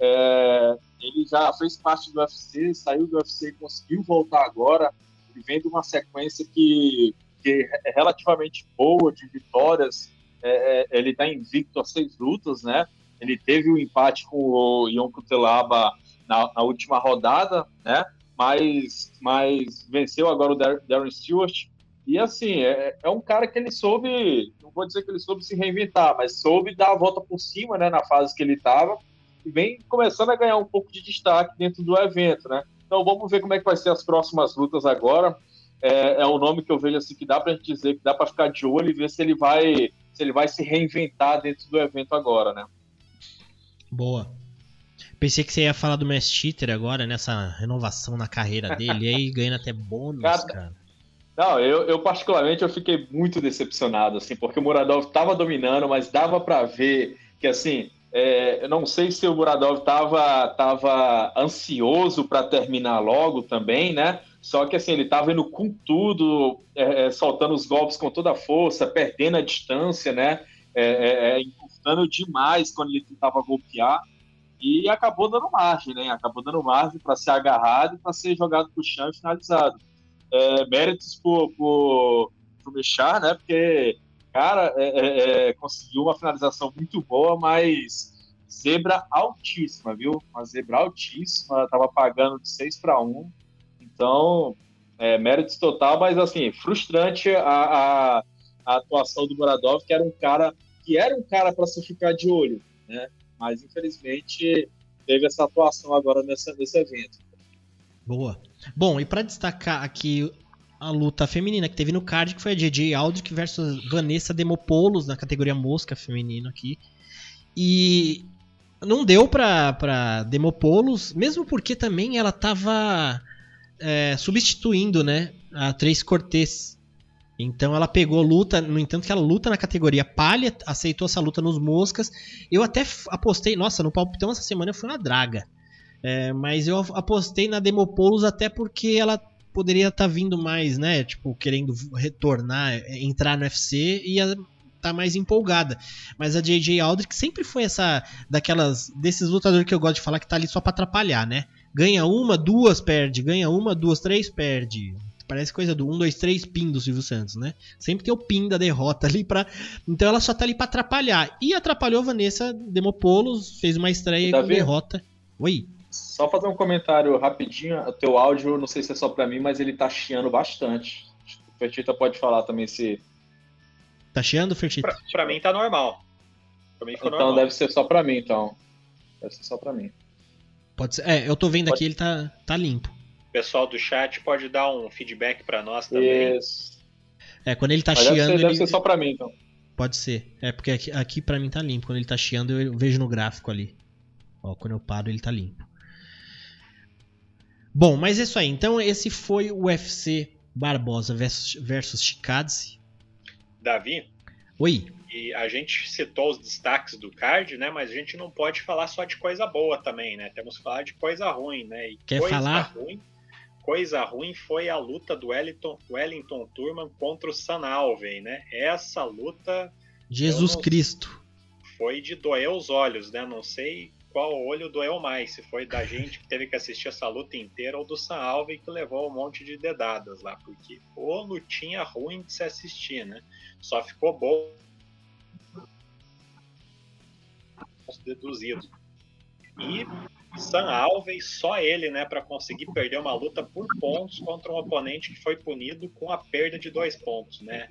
É, ele já fez parte do UFC, saiu do UFC conseguiu voltar agora. De uma sequência que, que é relativamente boa de vitórias. É, é, ele está invicto a seis lutas, né? Ele teve o um empate com o Ion Kutelaba na, na, última rodada, né? Mas, mas venceu agora o Darren Stewart. E assim, é, é, um cara que ele soube, não vou dizer que ele soube se reinventar, mas soube dar a volta por cima, né, na fase que ele estava, e vem começando a ganhar um pouco de destaque dentro do evento, né? Então vamos ver como é que vai ser as próximas lutas agora. É, é um nome que eu vejo assim que dá para gente dizer que dá para ficar de olho e ver se ele vai se ele vai se reinventar dentro do evento agora, né? Boa. Pensei que você ia falar do Mass Cheater agora, nessa renovação na carreira dele, e aí ganhando até bônus, cara. cara. Não, eu, eu, particularmente eu fiquei muito decepcionado, assim, porque o Muradov estava dominando, mas dava para ver que, assim, é, eu não sei se o Muradov estava tava ansioso para terminar logo também, né? Só que, assim, ele estava indo com tudo, é, é, soltando os golpes com toda a força, perdendo a distância, né? É, é, é encurtando demais quando ele tentava golpear e acabou dando margem, né? Acabou dando margem para ser agarrado e para ser jogado para o chão e finalizado. É, méritos por, por, por Mechar, né? Porque, cara, é, é, é, conseguiu uma finalização muito boa, mas zebra altíssima, viu? Uma zebra altíssima, tava pagando de 6 para 1. Então, é, méritos total, mas assim, frustrante a, a, a atuação do Muradov, que era um cara que era um cara para se ficar de olho, né? Mas infelizmente teve essa atuação agora nessa, nesse evento. Boa. Bom, e para destacar aqui a luta feminina que teve no card, que foi a JJ Aldrich versus Vanessa Demopoulos na categoria mosca feminino aqui. E não deu pra Demopoulos, mesmo porque também ela tava é, substituindo, né, a Três Cortez. Então ela pegou luta, no entanto que ela luta na categoria palha, aceitou essa luta nos moscas. Eu até apostei, nossa, no palpitão essa semana eu fui na draga. É, mas eu apostei na Demopoulos até porque ela poderia estar tá vindo mais, né? Tipo, querendo retornar, é, entrar no UFC e ia tá mais empolgada. Mas a JJ Aldrich sempre foi essa daquelas desses lutadores que eu gosto de falar que tá ali só para atrapalhar, né? Ganha uma, duas perde, ganha uma, duas, três perde. Parece coisa do 1, 2, 3 pin do Silvio Santos, né? Sempre tem o pin da derrota ali para Então ela só tá ali pra atrapalhar. E atrapalhou Vanessa Demopoulos, fez uma estreia tá com derrota. Oi. Só fazer um comentário rapidinho. O teu áudio, não sei se é só para mim, mas ele tá chiando bastante. O Fertita pode falar também se. Tá chiando, Fertita? Pra, pra mim tá normal. Pra mim então normal. deve ser só pra mim, então. Deve ser só pra mim. Pode ser. É, eu tô vendo pode... aqui, ele tá, tá limpo pessoal do chat pode dar um feedback para nós também. Isso. É, quando ele tá Mas chiando. Deve, ser, ele... deve ser só para mim, então. Pode ser. É, porque aqui, aqui para mim tá limpo. Quando ele tá chiando, eu vejo no gráfico ali. Ó, quando eu paro, ele tá limpo. Bom, mas é isso aí. Então, esse foi o UFC Barbosa versus, versus Chikadze. Davi? Oi. E a gente citou os destaques do card, né? Mas a gente não pode falar só de coisa boa também, né? Temos que falar de coisa ruim, né? E Quer coisa falar? Ruim, coisa ruim foi a luta do Wellington, Wellington Turman contra o San Alven, né? Essa luta Jesus não- Cristo. foi de doer os olhos, né? Não sei qual olho doeu mais, se foi da gente que teve que assistir essa luta inteira ou do San Alven que levou um monte de dedadas lá, porque ô lutinha ruim de se assistir, né? Só ficou bom deduzido. E San Alven, só ele, né, para conseguir perder uma luta por pontos contra um oponente que foi punido com a perda de dois pontos, né?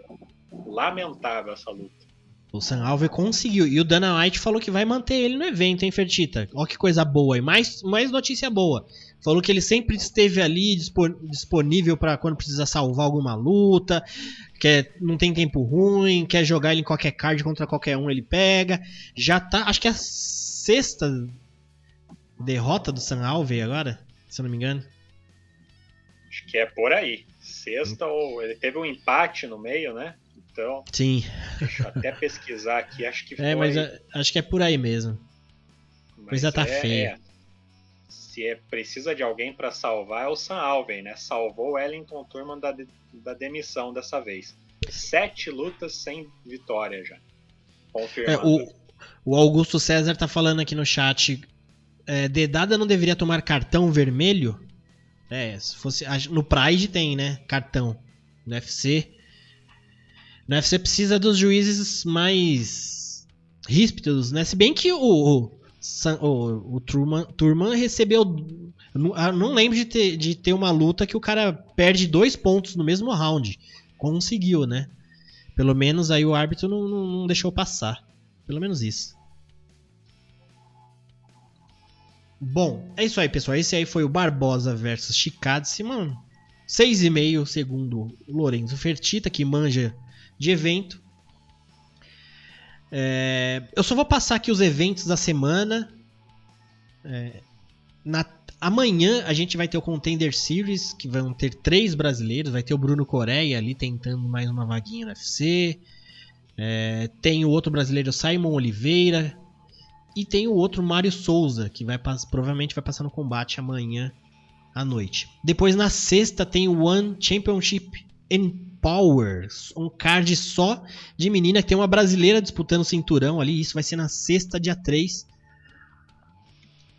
Lamentável essa luta. O Sam Alve conseguiu. E o Dana White falou que vai manter ele no evento, hein, Fertita? Ó que coisa boa. E mais, mais notícia boa. Falou que ele sempre esteve ali dispo- disponível para quando precisa salvar alguma luta. Quer, não tem tempo ruim, quer jogar ele em qualquer card contra qualquer um, ele pega. Já tá. Acho que é a sexta derrota do Sam Alve agora, se eu não me engano. Acho que é por aí. Sexta ou ele teve um empate no meio, né? Então, Sim. deixa eu até pesquisar aqui, acho que foi. É, mas é, acho que é por aí mesmo. mas coisa tá é- feia. é. Se é, precisa de alguém para salvar, é o Sam Alven, né? Salvou o Wellington Turman da, da demissão dessa vez. Sete lutas sem vitória já. É, Confirmado. o, o Augusto César tá falando aqui no chat. É, Dedada não deveria tomar cartão vermelho? É, se fosse. No Pride tem, né? Cartão. No UFC. No UFC precisa dos juízes mais ríspidos, né? Se bem que o, o, o, o Turman, Turman recebeu. eu não lembro de ter, de ter uma luta que o cara perde dois pontos no mesmo round. Conseguiu, né? Pelo menos aí o árbitro não, não, não deixou passar. Pelo menos isso. Bom, é isso aí, pessoal. Esse aí foi o Barbosa versus Chicadse, mano. 6,5 segundo Lorenzo Fertita, que manja de evento. É, eu só vou passar aqui os eventos da semana. É, na- amanhã a gente vai ter o Contender Series, que vão ter três brasileiros. Vai ter o Bruno Coreia ali tentando mais uma vaguinha no UFC. É, tem o outro brasileiro Simon Oliveira. E tem o outro Mário Souza, que vai provavelmente vai passar no combate amanhã à noite. Depois na sexta tem o One Championship Empower, um card só de menina que tem uma brasileira disputando o cinturão ali. Isso vai ser na sexta, dia 3.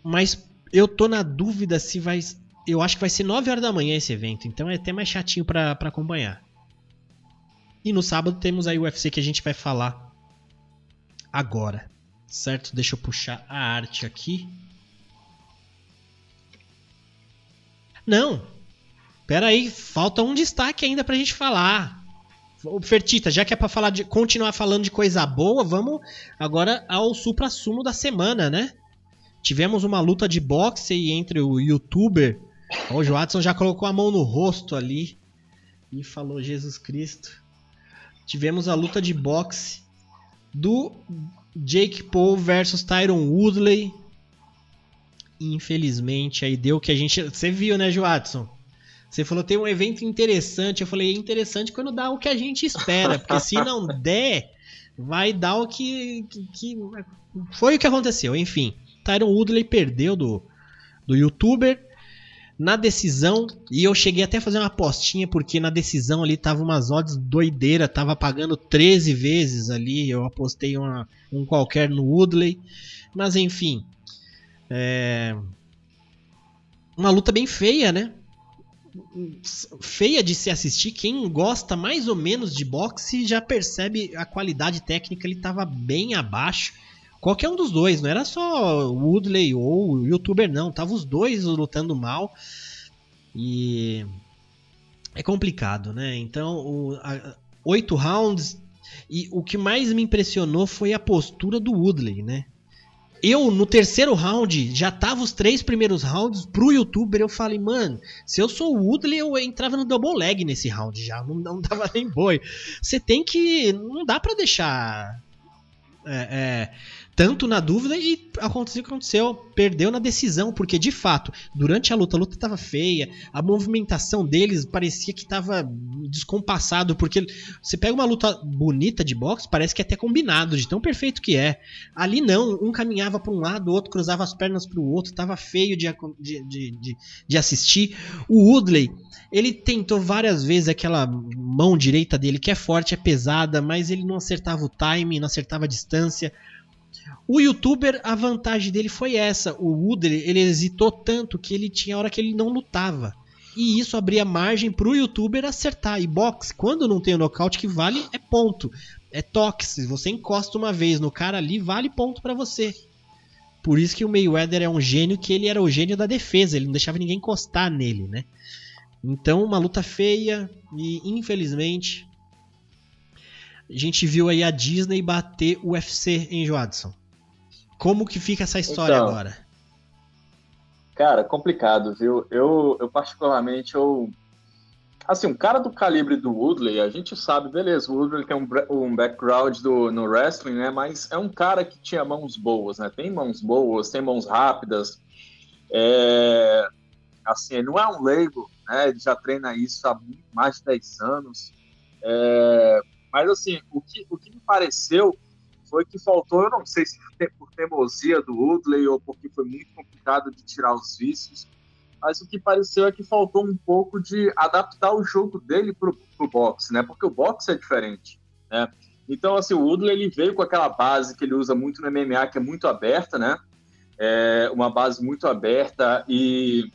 Mas eu tô na dúvida se vai. Eu acho que vai ser 9 horas da manhã esse evento, então é até mais chatinho pra acompanhar. E no sábado temos aí o UFC que a gente vai falar agora. Certo? Deixa eu puxar a arte aqui. Não. Pera aí, falta um destaque ainda pra gente falar. Fertita, já que é pra falar de, continuar falando de coisa boa, vamos agora ao supra-sumo da semana, né? Tivemos uma luta de boxe entre o youtuber. O Joatson já colocou a mão no rosto ali e falou Jesus Cristo. Tivemos a luta de boxe do Jake Paul versus Tyron Woodley. Infelizmente, aí deu o que a gente. Você viu, né, Joatson? Você falou tem um evento interessante. Eu falei, é interessante quando dá o que a gente espera. Porque se não der, vai dar o que. que, que- Foi o que aconteceu, enfim. Tyron Woodley perdeu do, do youtuber na decisão. E eu cheguei até a fazer uma apostinha, porque na decisão ali tava umas odds doideira, tava pagando 13 vezes ali. Eu apostei uma, um qualquer no Woodley. Mas enfim. É... Uma luta bem feia, né? Feia de se assistir. Quem gosta mais ou menos de boxe já percebe a qualidade técnica, ele tava bem abaixo. Qualquer um dos dois, não era só o Woodley ou o youtuber, não. Tava os dois lutando mal. E é complicado, né? Então, o, a- oito rounds. E o que mais me impressionou foi a postura do Woodley, né? Eu, no terceiro round, já tava os três primeiros rounds pro youtuber. Eu falei, mano, se eu sou o Woodley, eu entrava no double leg nesse round já. Não, não dava nem boi. Você tem que. Não dá pra deixar. É, é, tanto na dúvida e aconteceu o que aconteceu. Perdeu na decisão, porque de fato, durante a luta, a luta tava feia, a movimentação deles parecia que tava descompassado, porque você pega uma luta bonita de boxe, parece que é até combinado, de tão perfeito que é. Ali não, um caminhava para um lado, o outro cruzava as pernas para o outro, tava feio de, de, de, de assistir. O Woodley, ele tentou várias vezes aquela mão direita dele, que é forte, é pesada, mas ele não acertava o timing, não acertava a distância. O youtuber, a vantagem dele foi essa. O Woodley, ele hesitou tanto que ele tinha hora que ele não lutava. E isso abria margem pro youtuber acertar. E box, quando não tem o nocaute que vale, é ponto. É toque. Você encosta uma vez no cara ali, vale ponto para você. Por isso que o Mayweather é um gênio, que ele era o gênio da defesa. Ele não deixava ninguém encostar nele, né? Então, uma luta feia e, infelizmente, a gente viu aí a Disney bater o UFC em Joadson. Como que fica essa história então, agora? Cara, complicado, viu? Eu, eu particularmente, eu... Assim, um cara do calibre do Woodley, a gente sabe, beleza, o Woodley tem um, um background do, no wrestling, né? Mas é um cara que tinha mãos boas, né? Tem mãos boas, tem mãos rápidas. É... Assim, não é um leigo, né? Ele já treina isso há mais de 10 anos. É... Mas, assim, o que, o que me pareceu foi que faltou, eu não sei se por teimosia do Woodley ou porque foi muito complicado de tirar os vícios, mas o que pareceu é que faltou um pouco de adaptar o jogo dele para o boxe, né? Porque o boxe é diferente, né? Então, assim, o Woodley ele veio com aquela base que ele usa muito no MMA, que é muito aberta, né? É uma base muito aberta e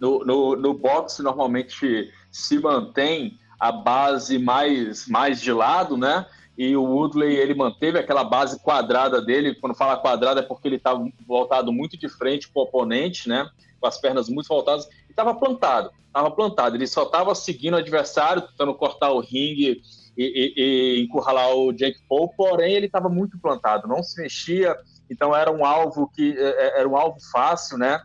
no, no, no boxe normalmente se mantém a base mais, mais de lado, né? e o Woodley ele manteve aquela base quadrada dele. Quando fala quadrada é porque ele estava voltado muito de frente para o oponente, né? Com as pernas muito voltadas e estava plantado, estava plantado. Ele só estava seguindo o adversário, tentando cortar o ringue e, e, e encurralar o Jake Paul. Porém, ele estava muito plantado, não se mexia. Então era um alvo que é, é, era um alvo fácil, né?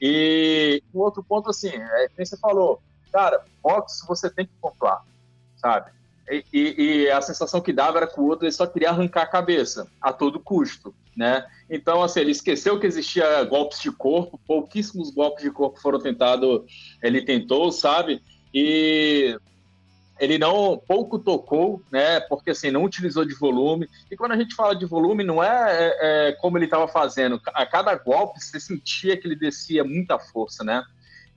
E um outro ponto assim, é que você falou, cara, boxe você tem que pontuar, sabe? E, e, a sensação que dava era que o outro ele só queria arrancar a cabeça a todo custo, né? Então, assim, ele esqueceu que existia golpes de corpo, pouquíssimos golpes de corpo foram tentados, ele tentou, sabe? E ele não pouco tocou, né? Porque assim não utilizou de volume. E quando a gente fala de volume, não é, é, é como ele estava fazendo. A cada golpe você sentia que ele descia muita força, né?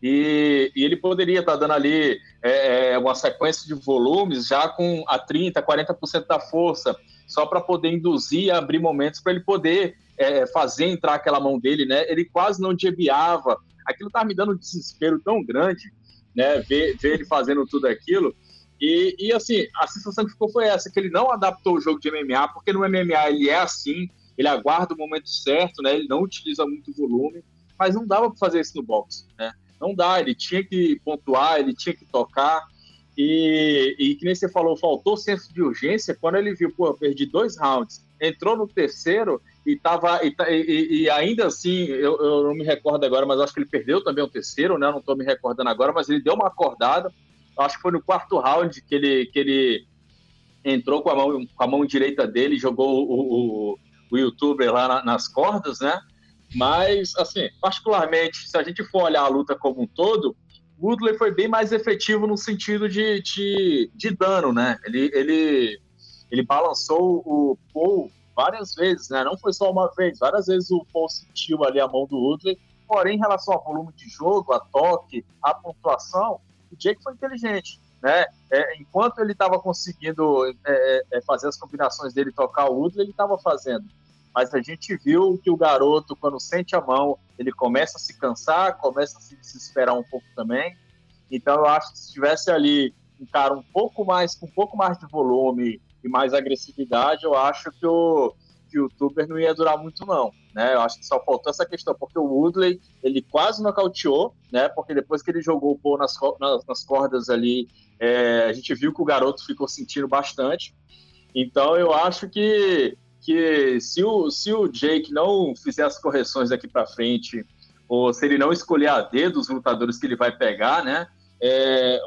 E, e ele poderia estar tá dando ali é, é, uma sequência de volumes já com a 30%, 40% da força, só para poder induzir, abrir momentos para ele poder é, fazer entrar aquela mão dele, né? Ele quase não debiava. Aquilo estava me dando um desespero tão grande, né? Ver, ver ele fazendo tudo aquilo. E, e, assim, a sensação que ficou foi essa, que ele não adaptou o jogo de MMA, porque no MMA ele é assim, ele aguarda o momento certo, né? Ele não utiliza muito volume, mas não dava para fazer isso no boxe, né? Não dá, ele tinha que pontuar, ele tinha que tocar. E, e que nem você falou, faltou senso de urgência quando ele viu, pô, eu perdi dois rounds, entrou no terceiro e tava. E, e, e ainda assim, eu, eu, não me recordo agora, mas acho que ele perdeu também o terceiro, né? Não estou me recordando agora, mas ele deu uma acordada. Acho que foi no quarto round que ele, que ele entrou com a mão, com a mão direita dele, jogou o, o, o youtuber lá na, nas cordas, né? Mas, assim, particularmente, se a gente for olhar a luta como um todo, Woodley foi bem mais efetivo no sentido de, de, de dano, né? Ele, ele, ele balançou o Paul várias vezes, né? Não foi só uma vez, várias vezes o Paul sentiu ali a mão do Woodley. Porém, em relação ao volume de jogo, a toque, a pontuação, o Jake foi inteligente, né? É, enquanto ele estava conseguindo é, é, é, fazer as combinações dele tocar o Woodley, ele estava fazendo mas a gente viu que o garoto, quando sente a mão, ele começa a se cansar, começa a se desesperar um pouco também. Então eu acho que se tivesse ali um cara um pouco mais, com um pouco mais de volume e mais agressividade, eu acho que o, que o youtuber não ia durar muito não, né? Eu acho que só faltou essa questão, porque o Woodley, ele quase nocauteou, né? Porque depois que ele jogou o Paul nas, nas, nas cordas ali, é, a gente viu que o garoto ficou sentindo bastante. Então eu acho que que se o, se o Jake não fizer as correções daqui para frente, ou se ele não escolher a dedo os lutadores que ele vai pegar, né, é,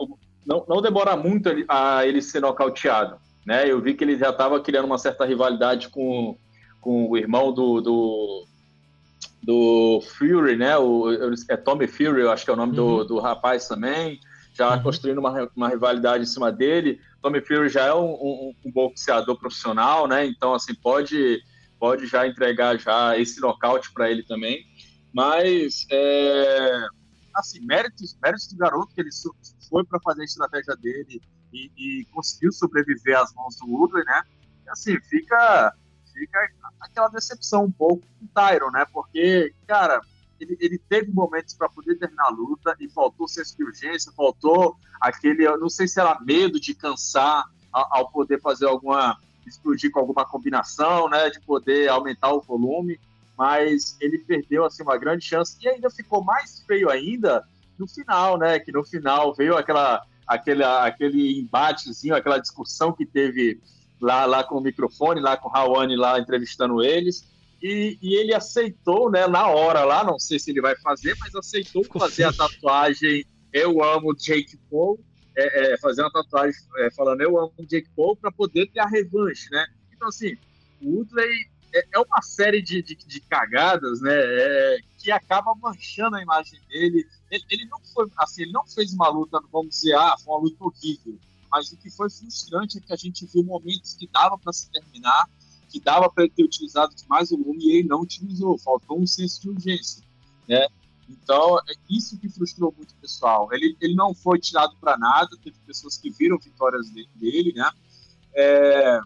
não, não demora muito a ele ser nocauteado. Né? Eu vi que ele já estava criando uma certa rivalidade com, com o irmão do, do, do Fury, né? O, é Tommy Fury, eu acho que é o nome uhum. do, do rapaz também, já uhum. construindo uma, uma rivalidade em cima dele. Tommy Fury já é um, um, um boxeador profissional, né? Então, assim, pode, pode já entregar já esse nocaute para ele também. Mas, é, assim, méritos, méritos do garoto que ele foi para fazer a estratégia dele e, e, conseguiu sobreviver às mãos do Woodley, né? E, assim, fica, fica aquela decepção um pouco com o Tyron, né? Porque, cara, ele, ele teve momentos para poder terminar a luta e faltou senso de urgência, faltou aquele, eu não sei se era medo de cansar ao, ao poder fazer alguma explodir com alguma combinação, né, de poder aumentar o volume, mas ele perdeu assim uma grande chance e ainda ficou mais feio ainda no final, né, que no final veio aquela aquele aquele embatezinho, aquela discussão que teve lá lá com o microfone, lá com o Raoni lá entrevistando eles e, e, ele aceitou, né, na hora lá, não sei se ele vai fazer, mas aceitou fazer a tatuagem Eu Amo Jake Paul, é, é, fazer uma tatuagem é, falando Eu Amo Jake Paul para poder ter a revanche, né? Então, assim, o Woodley é, é uma série de, de, de cagadas, né, é, que acaba manchando a imagem dele. Ele, ele, não foi, assim, ele não fez uma luta, vamos dizer, ah, foi uma luta horrível, mas o que foi frustrante é que a gente viu momentos que dava para se terminar que dava para ele ter utilizado mais volume e ele não utilizou, faltou um senso de urgência, né? Então, é isso que frustrou muito o pessoal. Ele, ele não foi tirado para nada, teve pessoas que viram vitórias dele, né? É,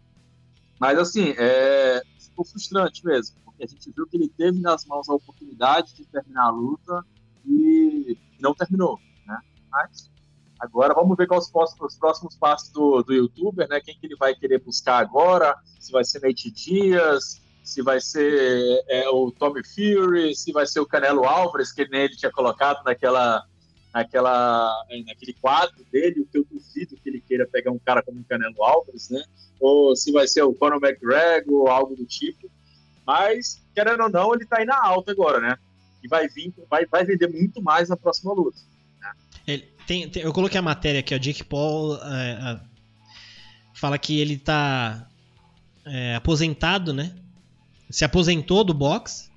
mas, assim, é, ficou frustrante mesmo, porque a gente viu que ele teve nas mãos a oportunidade de terminar a luta e não terminou, né? Mas Agora vamos ver quais os próximos, os próximos passos do, do youtuber, né? Quem que ele vai querer buscar agora? Se vai ser Nate Dias, se vai ser é, o Tommy Fury, se vai ser o Canelo Álvares, que nem ele tinha colocado naquela, naquela, naquele quadro dele, o que eu duvido que ele queira pegar um cara como o Canelo Álvares, né? Ou se vai ser o Conor McGregor algo do tipo. Mas, querendo ou não, ele tá aí na alta agora, né? E vai vir, vai, vai vender muito mais na próxima luta. Tem, tem, eu coloquei a matéria aqui, o Jake Paul é, fala que ele tá é, aposentado, né? Se aposentou do boxe,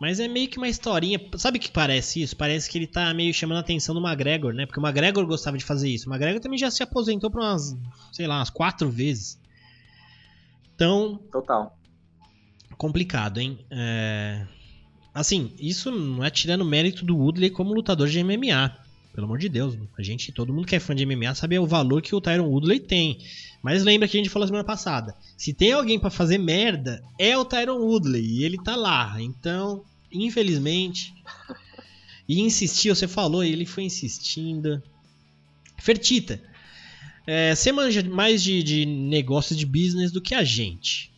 mas é meio que uma historinha. Sabe o que parece isso? Parece que ele tá meio chamando a atenção do McGregor, né? Porque o McGregor gostava de fazer isso. O McGregor também já se aposentou por umas, sei lá, umas quatro vezes. Então. Total. Complicado, hein? É... Assim, isso não é tirando mérito do Woodley como lutador de MMA. Pelo amor de Deus, a gente, todo mundo que é fã de MMA sabe o valor que o Tyron Woodley tem. Mas lembra que a gente falou semana passada, se tem alguém para fazer merda, é o Tyron Woodley e ele tá lá. Então, infelizmente, e insistiu, você falou, ele foi insistindo. Fertita, é, você manja mais de, de negócios de business do que a gente.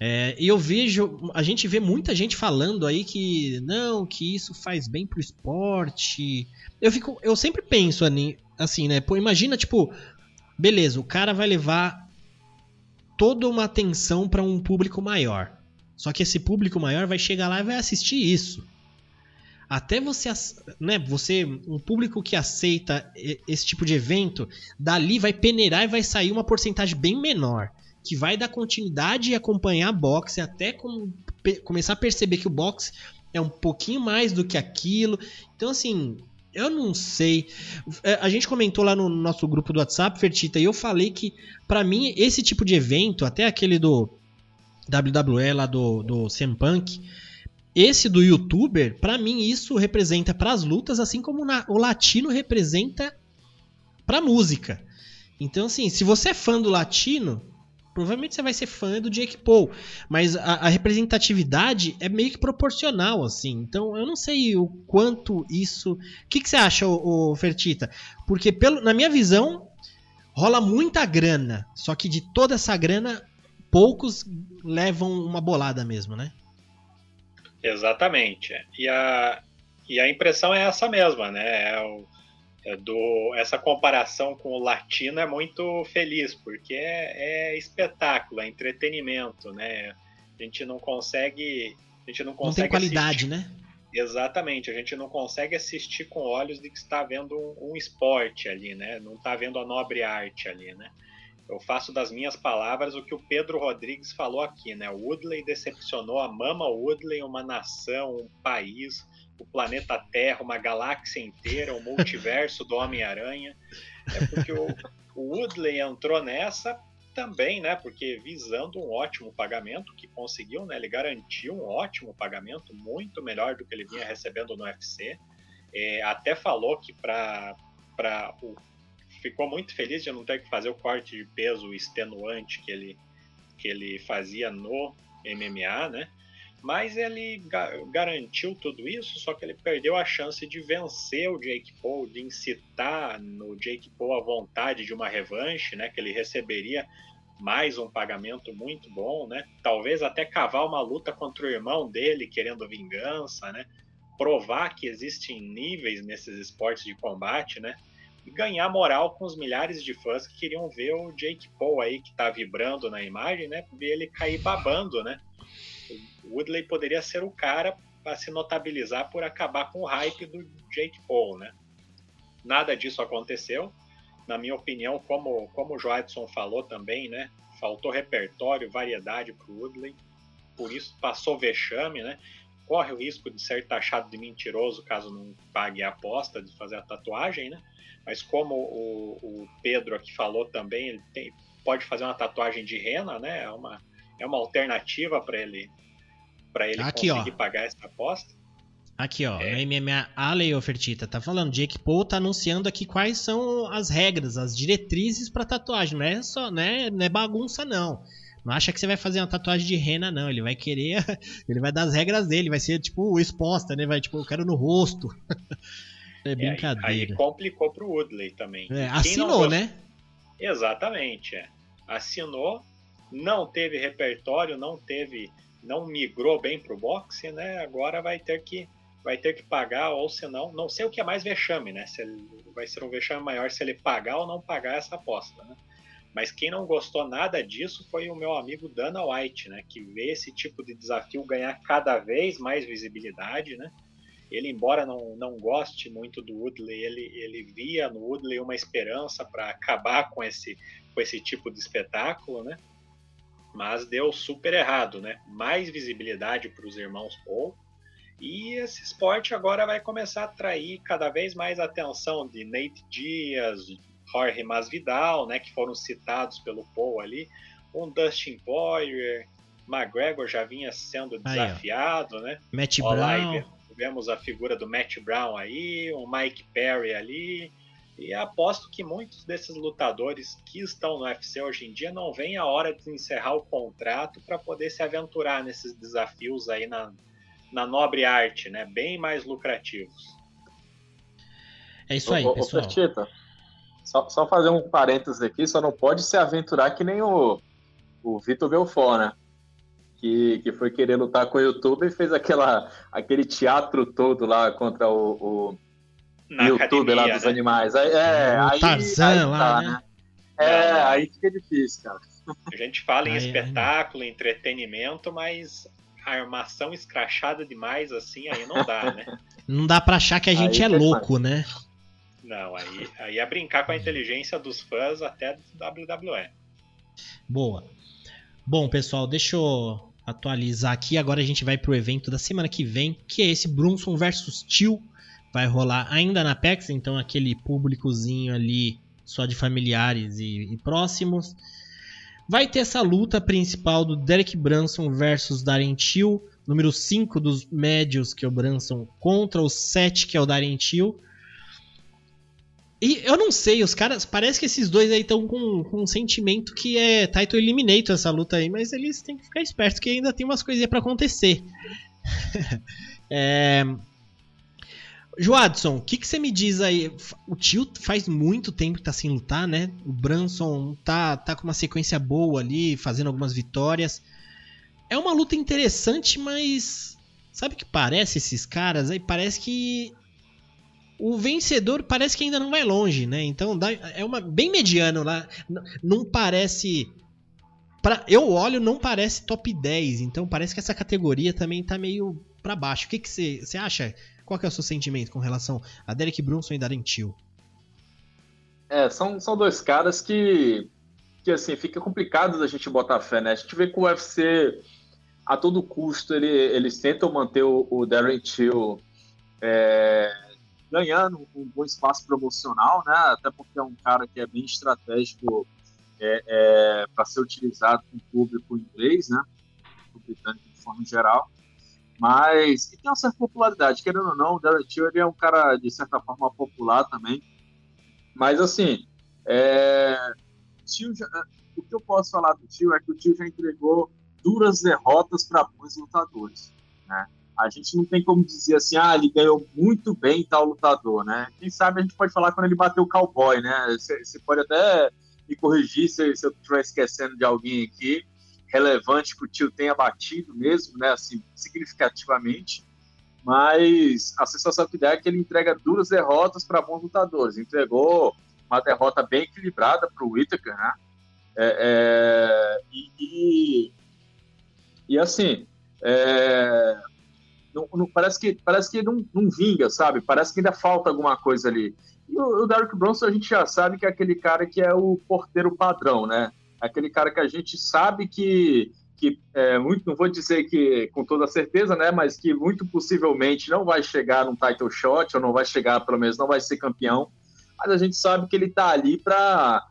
É, e eu vejo, a gente vê muita gente falando aí que não, que isso faz bem pro esporte. Eu fico, eu sempre penso assim, né? Pô, imagina tipo, beleza, o cara vai levar toda uma atenção para um público maior. Só que esse público maior vai chegar lá e vai assistir isso. Até você, né, você, um público que aceita esse tipo de evento, dali vai peneirar e vai sair uma porcentagem bem menor que vai dar continuidade e acompanhar boxe até com, pe, começar a perceber que o boxe é um pouquinho mais do que aquilo. Então, assim, eu não sei. É, a gente comentou lá no nosso grupo do WhatsApp, Fertita, e eu falei que, para mim, esse tipo de evento, até aquele do WWE lá do, do CM Punk, esse do youtuber, para mim, isso representa para as lutas, assim como na, o latino representa pra música. Então, assim, se você é fã do latino, provavelmente você vai ser fã do Jake Paul, mas a, a, representatividade é meio que proporcional, assim. Então eu não sei o quanto isso. O que, que você acha, o, Fertita? Porque pelo, na minha visão rola muita grana, só que de toda essa grana poucos levam uma bolada mesmo, né? Exatamente. E a, e a impressão é essa mesma, né? É o, do, essa comparação com o latino é muito feliz, porque é, é, espetáculo, é entretenimento, né? A gente não consegue. A gente não consegue. Não tem qualidade, assistir. né? Exatamente, a gente não consegue assistir com olhos de que está vendo um, um esporte ali, né? Não está vendo a nobre arte ali, né? eu faço das minhas palavras o que o Pedro Rodrigues falou aqui, né? O Woodley decepcionou a Mama Woodley, uma nação, um país, o planeta Terra, uma galáxia inteira, o multiverso do Homem-Aranha. É porque o, o Woodley entrou nessa também, né? Porque visando um ótimo pagamento que conseguiu, né? Ele garantiu um ótimo pagamento, muito melhor do que ele vinha recebendo no UFC. É, até falou que para o ficou muito feliz de não ter que fazer o corte de peso extenuante que ele, que ele fazia no MMA, né? Mas ele ga garantiu tudo isso, só que ele perdeu a chance de vencer o Jake Paul, de incitar no Jake Paul a vontade de uma revanche, né? Que ele receberia mais um pagamento muito bom, né? Talvez até cavar uma luta contra o irmão dele, querendo vingança, né? Provar que existem níveis nesses esportes de combate, né? e ganhar moral com os milhares de fãs que queriam ver o Jake Paul aí que tá vibrando na imagem, né? Ver ele cair babando, né? Woodley poderia ser o cara para se notabilizar por acabar com o hype do Jake Paul, né? Nada disso aconteceu. Na minha opinião, como, como o Joadson falou também, né? Faltou repertório, variedade para o Woodley. Por isso passou vexame, né? Corre o risco de ser taxado de mentiroso caso não pague a aposta de fazer a tatuagem, né? Mas como o, o Pedro aqui falou também, ele tem, pode fazer uma tatuagem de rena, né? É uma, é uma alternativa para ele para ele aqui, conseguir ó. pagar essa aposta. Aqui, ó, é. no MMA Ale Ofertita tá falando, Jake Paul tá anunciando aqui quais são as regras, as diretrizes para tatuagem, não é só, né, não é bagunça não. Não acha que você vai fazer uma tatuagem de rena não, ele vai querer, ele vai dar as regras dele, vai ser tipo exposta, né? Vai tipo, eu quero no rosto. É brincadeira. Aí, aí complicou pro Woodley também. É, assinou, né? Exatamente, é. Assinou, não teve repertório, não teve, não migrou bem pro boxe, né? Agora vai ter que vai ter que pagar ou se não, não sei o que é mais vexame, né? Se ele, vai ser um vexame maior se ele pagar ou não pagar essa aposta, né? Mas quem não gostou nada disso foi o meu amigo Dana White, né? Que vê esse tipo de desafio ganhar cada vez mais visibilidade, né? Ele, embora não, não goste muito do Woodley, ele, ele via no Woodley uma esperança para acabar com esse, com esse tipo de espetáculo, né? Mas deu super errado, né? Mais visibilidade para os irmãos Paul. E esse esporte agora vai começar a atrair cada vez mais a atenção de Nate Diaz, Jorge Masvidal, né? Que foram citados pelo Paul ali. Um Dustin Poirier, McGregor já vinha sendo desafiado, Aí, né? Matt Brown tivemos a figura do Matt Brown aí, o Mike Perry ali. E aposto que muitos desses lutadores que estão no UFC hoje em dia não vem a hora de encerrar o contrato para poder se aventurar nesses desafios aí na, na nobre arte, né? Bem mais lucrativos. É isso aí, ô, pessoal. Ô, só, só fazer um parênteses aqui, só não pode se aventurar que nem o, o Vitor Belfort, né? que, que foi querer lutar com o YouTube e fez aquela, aquele teatro todo lá contra o, o YouTube lá dos né? animais. Aí, é, o aí, Tarzan aí tá, lá, né? né? É, aí fica difícil, cara. A gente fala em aí, espetáculo, aí. entretenimento, mas a armação escrachada demais assim, aí não dá, né? Não dá pra achar que a gente é louco, né? Não, aí, aí é brincar com a inteligência dos fãs até do WWE. Boa. Bom, pessoal, deixa eu atualizar aqui. Agora a gente vai pro evento da semana que vem, que é esse Brunson versus Tio. Vai rolar ainda na PEX, então aquele públicozinho ali só de familiares e, e próximos. Vai ter essa luta principal do Derek Brunson versus Darren Till, número 5 dos médios, que é o Brunson, contra o 7, que é o Darren Till. E eu não sei, os caras. Parece que esses dois aí estão com, com um sentimento que é Title Eliminator essa luta aí, mas eles têm que ficar espertos que ainda tem umas coisinhas para acontecer. é... Joadson, o que, que você me diz aí? O tio faz muito tempo que tá sem lutar, né? O Branson tá, tá com uma sequência boa ali, fazendo algumas vitórias. É uma luta interessante, mas. Sabe o que parece esses caras aí? Parece que o vencedor parece que ainda não vai longe, né? Então dá, é uma bem mediano lá. Não parece. Pra, eu olho, não parece top 10. Então parece que essa categoria também tá meio para baixo. O que você acha? Qual que é o seu sentimento com relação a Derek Brunson e Darren Till? É, são, são dois caras que que assim, fica complicado da gente botar fé, né? A gente vê que o UFC, a todo custo, ele, eles tentam manter o, o Darren Till é, ganhando um bom espaço promocional, né? Até porque é um cara que é bem estratégico é, é, para ser utilizado com o público inglês, né? O britânico de forma geral. Mas que tem uma certa popularidade, querendo ou não, o Darren Till ele é um cara de certa forma popular também. Mas assim, é, tio já, o que eu posso falar do tio é que o tio já entregou duras derrotas para bons lutadores, né? A gente não tem como dizer assim, ah, ele ganhou muito bem tal lutador, né? Quem sabe a gente pode falar quando ele bateu o cowboy, né? Você pode até me corrigir se, se eu estiver esquecendo de alguém aqui relevante que o tio tenha batido mesmo, né? Assim, significativamente. Mas a sensação que dá é que ele entrega duras derrotas para bons lutadores. Entregou uma derrota bem equilibrada para o Whittaker, né? É, é, e, e, e, assim, é, não, não, parece que, parece que não, não, vinga, sabe? Parece que ainda falta alguma coisa ali. E o, o Derek Bronson a gente já sabe que é aquele cara que é o porteiro padrão, né? Aquele cara que a gente sabe que, que é, muito, não vou dizer que com toda certeza, né? Mas que muito possivelmente não vai chegar num title shot, ou não vai chegar, pelo menos não vai ser campeão. Mas a gente sabe que ele está ali para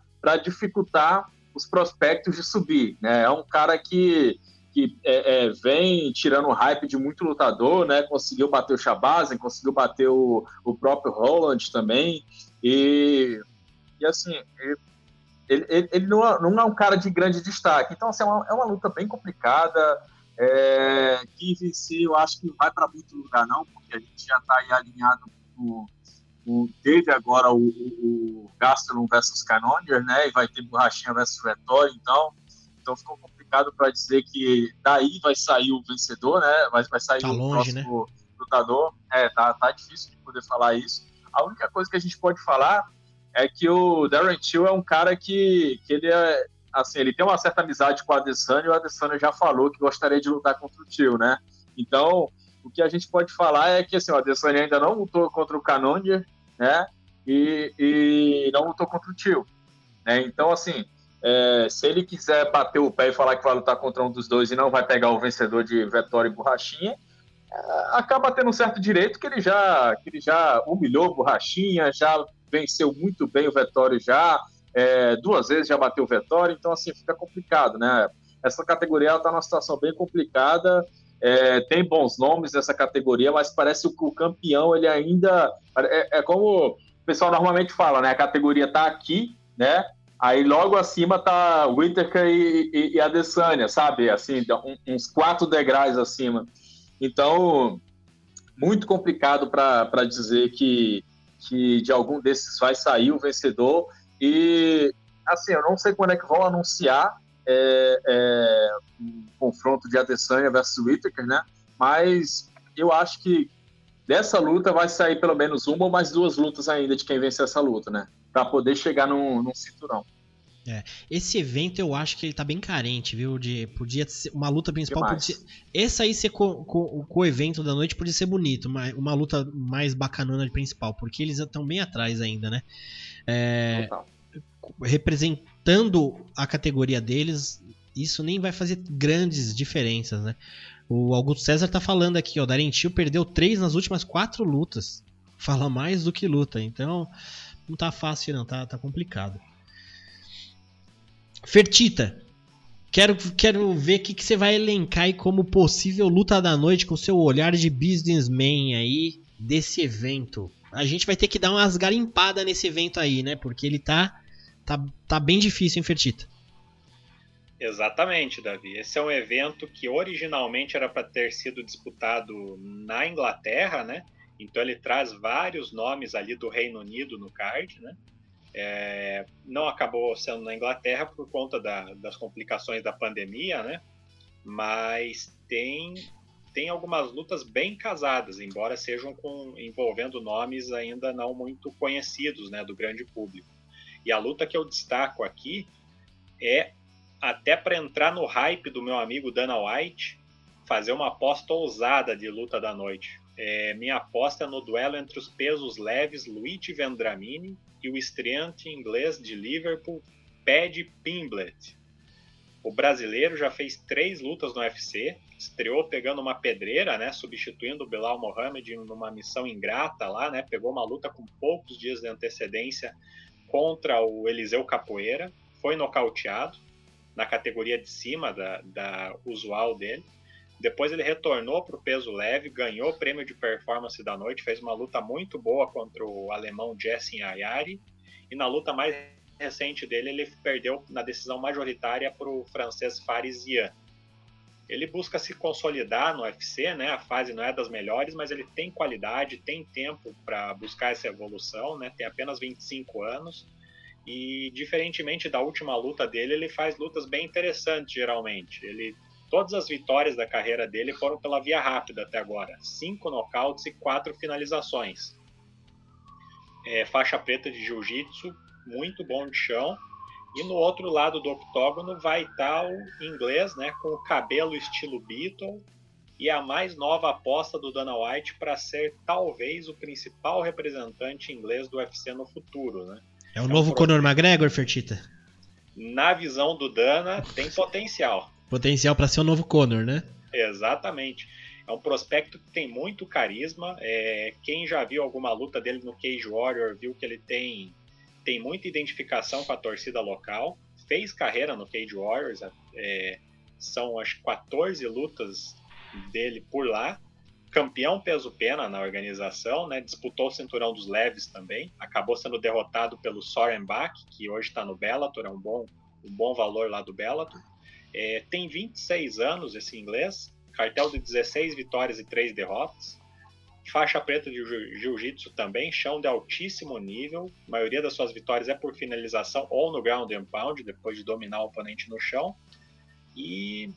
dificultar os prospectos de subir, né? É um cara que que é, é, vem tirando o hype de muito lutador, né? Conseguiu bater o Shabazen, conseguiu bater o, o próprio Holland também. E, e assim, ele, ele não, é, não, é, um cara de grande destaque. Então, assim, é uma, é uma luta bem complicada. É, que vencer, eu acho que não vai para muito lugar, não, porque a gente já está aí alinhado com. O, teve agora o, o, o Gastelum versus Canonier, né? E vai ter Borrachinha versus Vettori, então, então ficou complicado para dizer que daí vai sair o vencedor, né? Vai, vai sair tá o longe, próximo né? lutador. É, tá, tá difícil de poder falar isso. A única coisa que a gente pode falar é que o Darren Till é um cara que, que ele é assim, ele tem uma certa amizade com o Adesanya e o Adesanya já falou que gostaria de lutar contra o Till, né? Então, o que a gente pode falar é que assim, o Adesanya ainda não lutou contra o Cannonier, né? E, e não lutou contra o Till. Né? Então, assim, é, se ele quiser bater o pé e falar que vai lutar contra um dos dois e não vai pegar o vencedor de Vettori e Borrachinha, é, acaba tendo um certo direito que ele já que ele já humilhou Borrachinha, já venceu muito bem o Vettori já, é, duas vezes já bateu o Vettori, então assim fica complicado, né? Essa categoria está numa situação bem complicada, é, tem bons nomes nessa categoria, mas parece que o campeão ele ainda é, é como o pessoal normalmente fala, né? A categoria está aqui, né? Aí logo acima tá Whittaker e, e, e Adesanya, sabe? Assim, uns quatro degraus acima. Então, muito complicado para dizer que, que de algum desses vai sair o vencedor. E, assim, eu não sei quando é que vão anunciar é, é, um confronto de Adesanya versus Whittaker, né? Mas eu acho que dessa luta vai sair pelo menos uma ou mais duas lutas ainda de quem vencer essa luta, né? para poder chegar num, num cinturão. É. Esse evento eu acho que ele tá bem carente, viu? De, podia ser uma luta principal. Podia esse aí ser co, co, o co-evento da noite podia ser bonito, uma, uma luta mais bacanona de principal, porque eles estão bem atrás ainda, né? É, representando a categoria deles, isso nem vai fazer grandes diferenças, né? O Augusto César tá falando aqui, ó, Darentil perdeu três nas últimas quatro lutas. Fala mais do que luta, então não tá fácil não, tá, tá complicado. Fertita, quero, quero ver o que, que você vai elencar aí como possível luta da noite com seu olhar de businessman aí desse evento. A gente vai ter que dar umas garimpadas nesse evento aí, né? Porque ele tá, tá, tá bem difícil, hein, Fertita? Exatamente, Davi. Esse é um evento que originalmente era para ter sido disputado na Inglaterra, né? Então ele traz vários nomes ali do Reino Unido no card, né? É, não acabou sendo na Inglaterra por conta da, das complicações da pandemia, né? Mas tem tem algumas lutas bem casadas, embora sejam com, envolvendo nomes ainda não muito conhecidos, né, do grande público. E a luta que eu destaco aqui é até para entrar no hype do meu amigo Dana White, fazer uma aposta ousada de luta da noite. É, minha aposta é no duelo entre os pesos leves Luigi Vendramini e o estreante inglês de Liverpool, Paddy Pimblet. O brasileiro já fez três lutas no UFC, estreou pegando uma pedreira, né, substituindo o Bilal Mohamed numa missão ingrata lá, né, pegou uma luta com poucos dias de antecedência contra o Eliseu Capoeira, foi nocauteado na categoria de cima da, da usual dele. Depois ele retornou para o peso leve, ganhou o prêmio de performance da noite, fez uma luta muito boa contra o alemão Jessin Ayari. E na luta mais recente dele, ele perdeu na decisão majoritária para o francês Faris Ian. Ele busca se consolidar no UFC, né? A fase não é das melhores, mas ele tem qualidade, tem tempo para buscar essa evolução, né? Tem apenas 25 anos. E diferentemente da última luta dele, ele faz lutas bem interessantes geralmente. Ele todas as vitórias da carreira dele foram pela via rápida até agora, cinco nocautes e quatro finalizações. É, faixa preta de jiu-jitsu, muito bom de chão. E no outro lado do octógono vai estar o inglês, né, com o cabelo estilo Beatle e a mais nova aposta do Dana White para ser talvez o principal representante inglês do UFC no futuro, né? É o é novo um Conor McGregor, Fertita? Na visão do Dana, tem potencial. Potencial para ser o novo Conor, né? Exatamente. É um prospecto que tem muito carisma. É, quem já viu alguma luta dele no Cage Warrior viu que ele tem, tem muita identificação com a torcida local. Fez carreira no Cage Warriors. É, são acho 14 lutas dele por lá campeão peso-pena na organização, né? disputou o cinturão dos leves também, acabou sendo derrotado pelo Soren Bach, que hoje está no Bellator, é um bom, um bom valor lá do Bellator. É, tem 26 anos esse inglês, cartel de 16 vitórias e 3 derrotas, faixa preta de jiu-jitsu também, chão de altíssimo nível, a maioria das suas vitórias é por finalização ou no ground and pound, depois de dominar o oponente no chão, e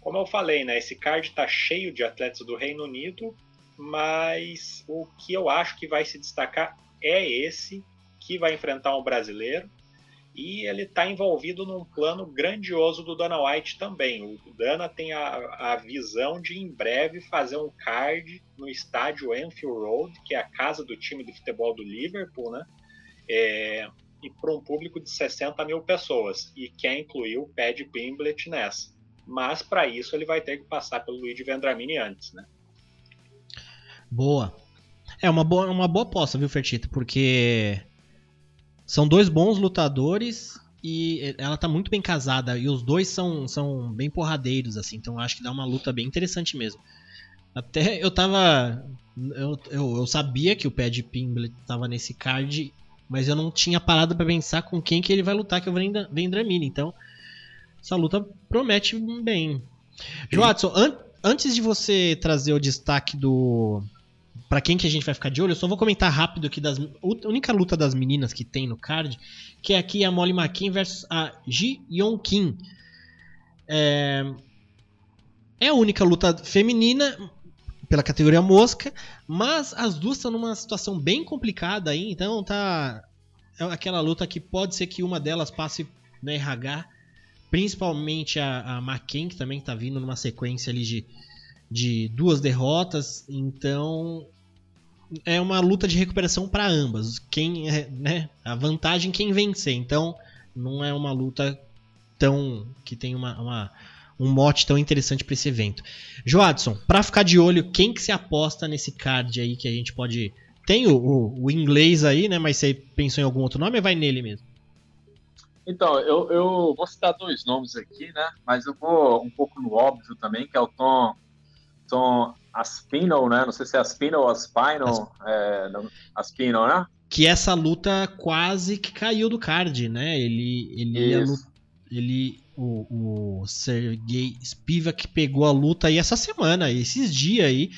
como eu falei, né, esse card está cheio de atletas do Reino Unido, mas o que eu acho que vai se destacar é esse que vai enfrentar um brasileiro e ele está envolvido num plano grandioso do Dana White também. O Dana tem a, a, visão de em breve fazer um card no estádio Anfield Road, que é a casa do time de futebol do Liverpool, né? É, e para um público de 60 mil pessoas e quer incluir o Paddy Pimblet nessa mas para isso ele vai ter que passar pelo Luigi Vendramini antes, né? Boa. É uma boa, uma boa aposta, viu, Fertita? Porque são dois bons lutadores e ela tá muito bem casada e os dois são, são bem porradeiros, assim, então acho que dá uma luta bem interessante mesmo. Até eu tava. Eu, eu, eu sabia que o Pad Pimblet tava nesse card, mas eu não tinha parado para pensar com quem que ele vai lutar, que é o Vendramini. Então, essa luta promete bem. Joatson, an antes de você trazer o destaque do. Pra quem que a gente vai ficar de olho, eu só vou comentar rápido aqui das. A única luta das meninas que tem no card, que é aqui a Molly McKean versus a Ji Yeon Kim. É... é a única luta feminina pela categoria mosca, mas as duas estão numa situação bem complicada aí, então tá. É aquela luta que pode ser que uma delas passe na RH Principalmente a, a que também está vindo numa sequência ali de, de duas derrotas. Então é uma luta de recuperação para ambas. Quem, é, né, a vantagem quem vencer. Então não é uma luta tão que tem uma, uma um mote tão interessante para esse evento. Joadson, para ficar de olho, quem que se aposta nesse card aí que a gente pode tem o, o, o, inglês aí, né? Mas você pensou em algum outro nome vai nele mesmo? Então, eu, eu vou citar dois nomes aqui, né? Mas eu vou um pouco no óbvio também, que é o Tom, Tom Aspinall, né? Não sei se é Aspinall ou Aspinall. As... É, Aspinall, né? Que essa luta quase que caiu do card, né? Ele, ele, ele o, o Sergei Spivak pegou a luta aí essa semana, esses dias aí.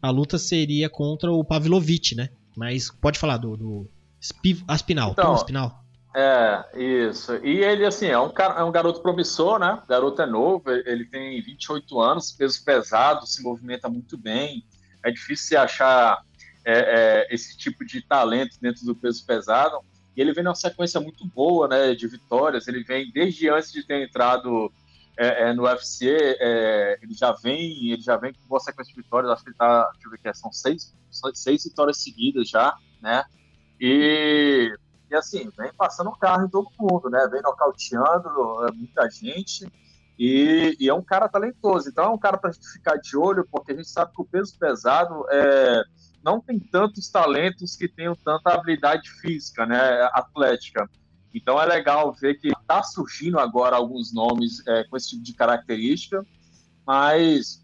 A luta seria contra o Pavlovich, né? Mas pode falar do, do Spiv, Aspinal, então, Tom Aspinal. É, isso. E ele, assim, é um, é um garoto promissor, né? O garoto é novo, ele tem 28 anos, peso pesado, se movimenta muito bem. É difícil achar é, é, esse tipo de talento dentro do peso pesado. E ele vem numa sequência muito boa, né? De vitórias. Ele vem desde antes de ter entrado é, é no UFC, é, ele já vem, ele já vem com boa sequência de vitórias. Acho que ele tá, deixa eu ver aqui, são seis, seis vitórias seguidas já, né? E e assim, vem passando o carro em todo mundo, né? Vem nocauteando é, muita gente. E, e, é um cara talentoso. Então é um cara para a gente ficar de olho, porque a gente sabe que o peso pesado é, não tem tantos talentos que tenham tanta habilidade física, né? Atlética. Então é legal ver que está surgindo agora alguns nomes é, com esse tipo de característica, mas,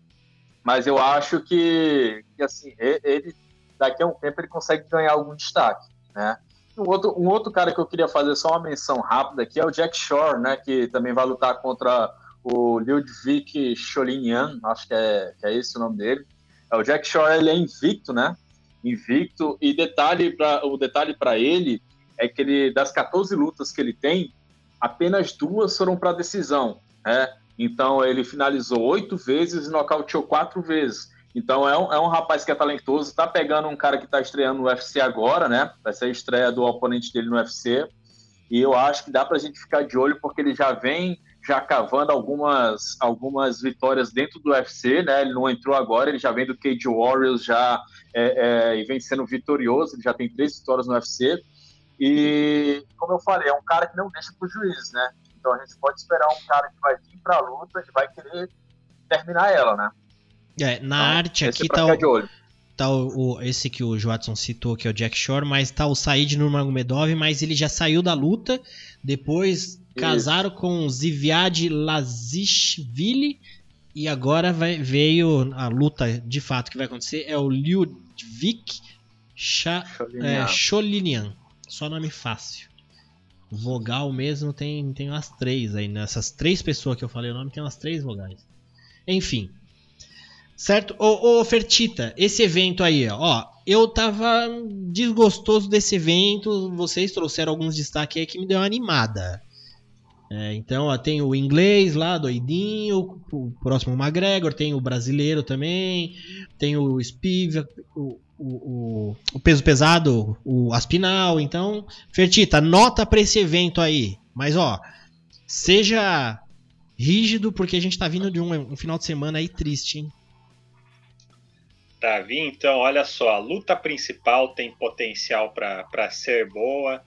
mas eu acho que, que assim, ele daqui a um tempo ele consegue ganhar algum destaque, né? Um outro, um outro cara que eu queria fazer só uma menção rápida aqui é o Jack Shore, né? Que também vai lutar contra o Ludwig Cholinian, acho que é, que é esse o nome dele. É, o Jack Shore ele é invicto, né? Invicto. E detalhe pra, o detalhe para ele é que ele, das 14 lutas que ele tem, apenas duas foram para decisão, né? Então ele finalizou oito vezes e nocauteou quatro vezes. Então é um, é um rapaz que é talentoso, tá pegando um cara que tá estreando no UFC agora, né? Vai ser a estreia do oponente dele no UFC. E eu acho que dá pra gente ficar de olho, porque ele já vem já cavando algumas, algumas vitórias dentro do UFC, né? Ele não entrou agora, ele já vem do Cage Warriors já é, é, e vem sendo vitorioso, ele já tem três vitórias no UFC. E, como eu falei, é um cara que não deixa pro juiz, né? Então a gente pode esperar um cara que vai vir pra luta e vai querer terminar ela, né? É, na então, arte aqui tá o, tá o, o, esse que o Joatson citou, que é o Jack Shore, mas tá o Said Nurmagomedov, mas ele já saiu da luta, depois Isso. casaram com Ziviad Lazishvili e agora vai, veio a luta de fato que vai acontecer, é o Ludwig Cholinian. É, Só nome fácil. Vogal mesmo tem, tem umas três aí. Nessas três pessoas que eu falei o nome, tem umas três vogais. Enfim, Certo? Ô, ô Fertita, esse evento aí, ó, eu tava desgostoso desse evento, vocês trouxeram alguns destaques aí que me deu uma animada. É, então, ó, tem o inglês lá, doidinho, o próximo McGregor, tem o brasileiro também, tem o Spiv, o, o, o, peso pesado, o Aspinal. Então, Fertita, nota pra esse evento aí. Mas, ó, seja rígido, porque a gente tá vindo de um, um final de semana aí triste, hein? Davi, então, olha só, a luta principal tem potencial para ser boa.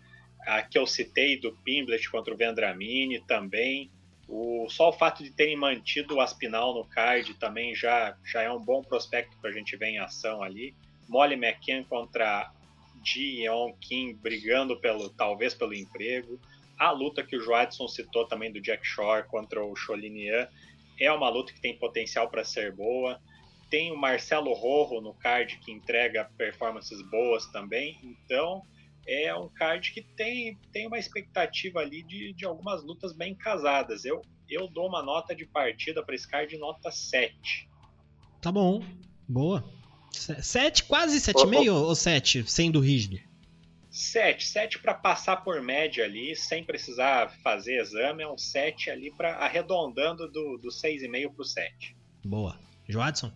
A que eu citei do Pimblet contra o Vendramini também. O, só o fato de terem mantido o Aspinal no card também já, já é um bom prospecto para a gente ver em ação ali. Molly McCann contra Dion Kim brigando pelo talvez pelo emprego. A luta que o Joadson citou também do Jack Shore contra o Cholinian é uma luta que tem potencial para ser boa tem o Marcelo Rojo no card que entrega performances boas também. Então é um card que tem, tem uma expectativa ali de, de algumas lutas bem casadas. Eu, eu dou uma nota de partida para esse card nota 7. Tá bom, boa. 7, quase 7,5 ou 7, sendo rígido? 7, 7 para passar por média ali, sem precisar fazer exame, é um 7 ali para arredondando do, do 6,5 para o 7. Boa. Joadson?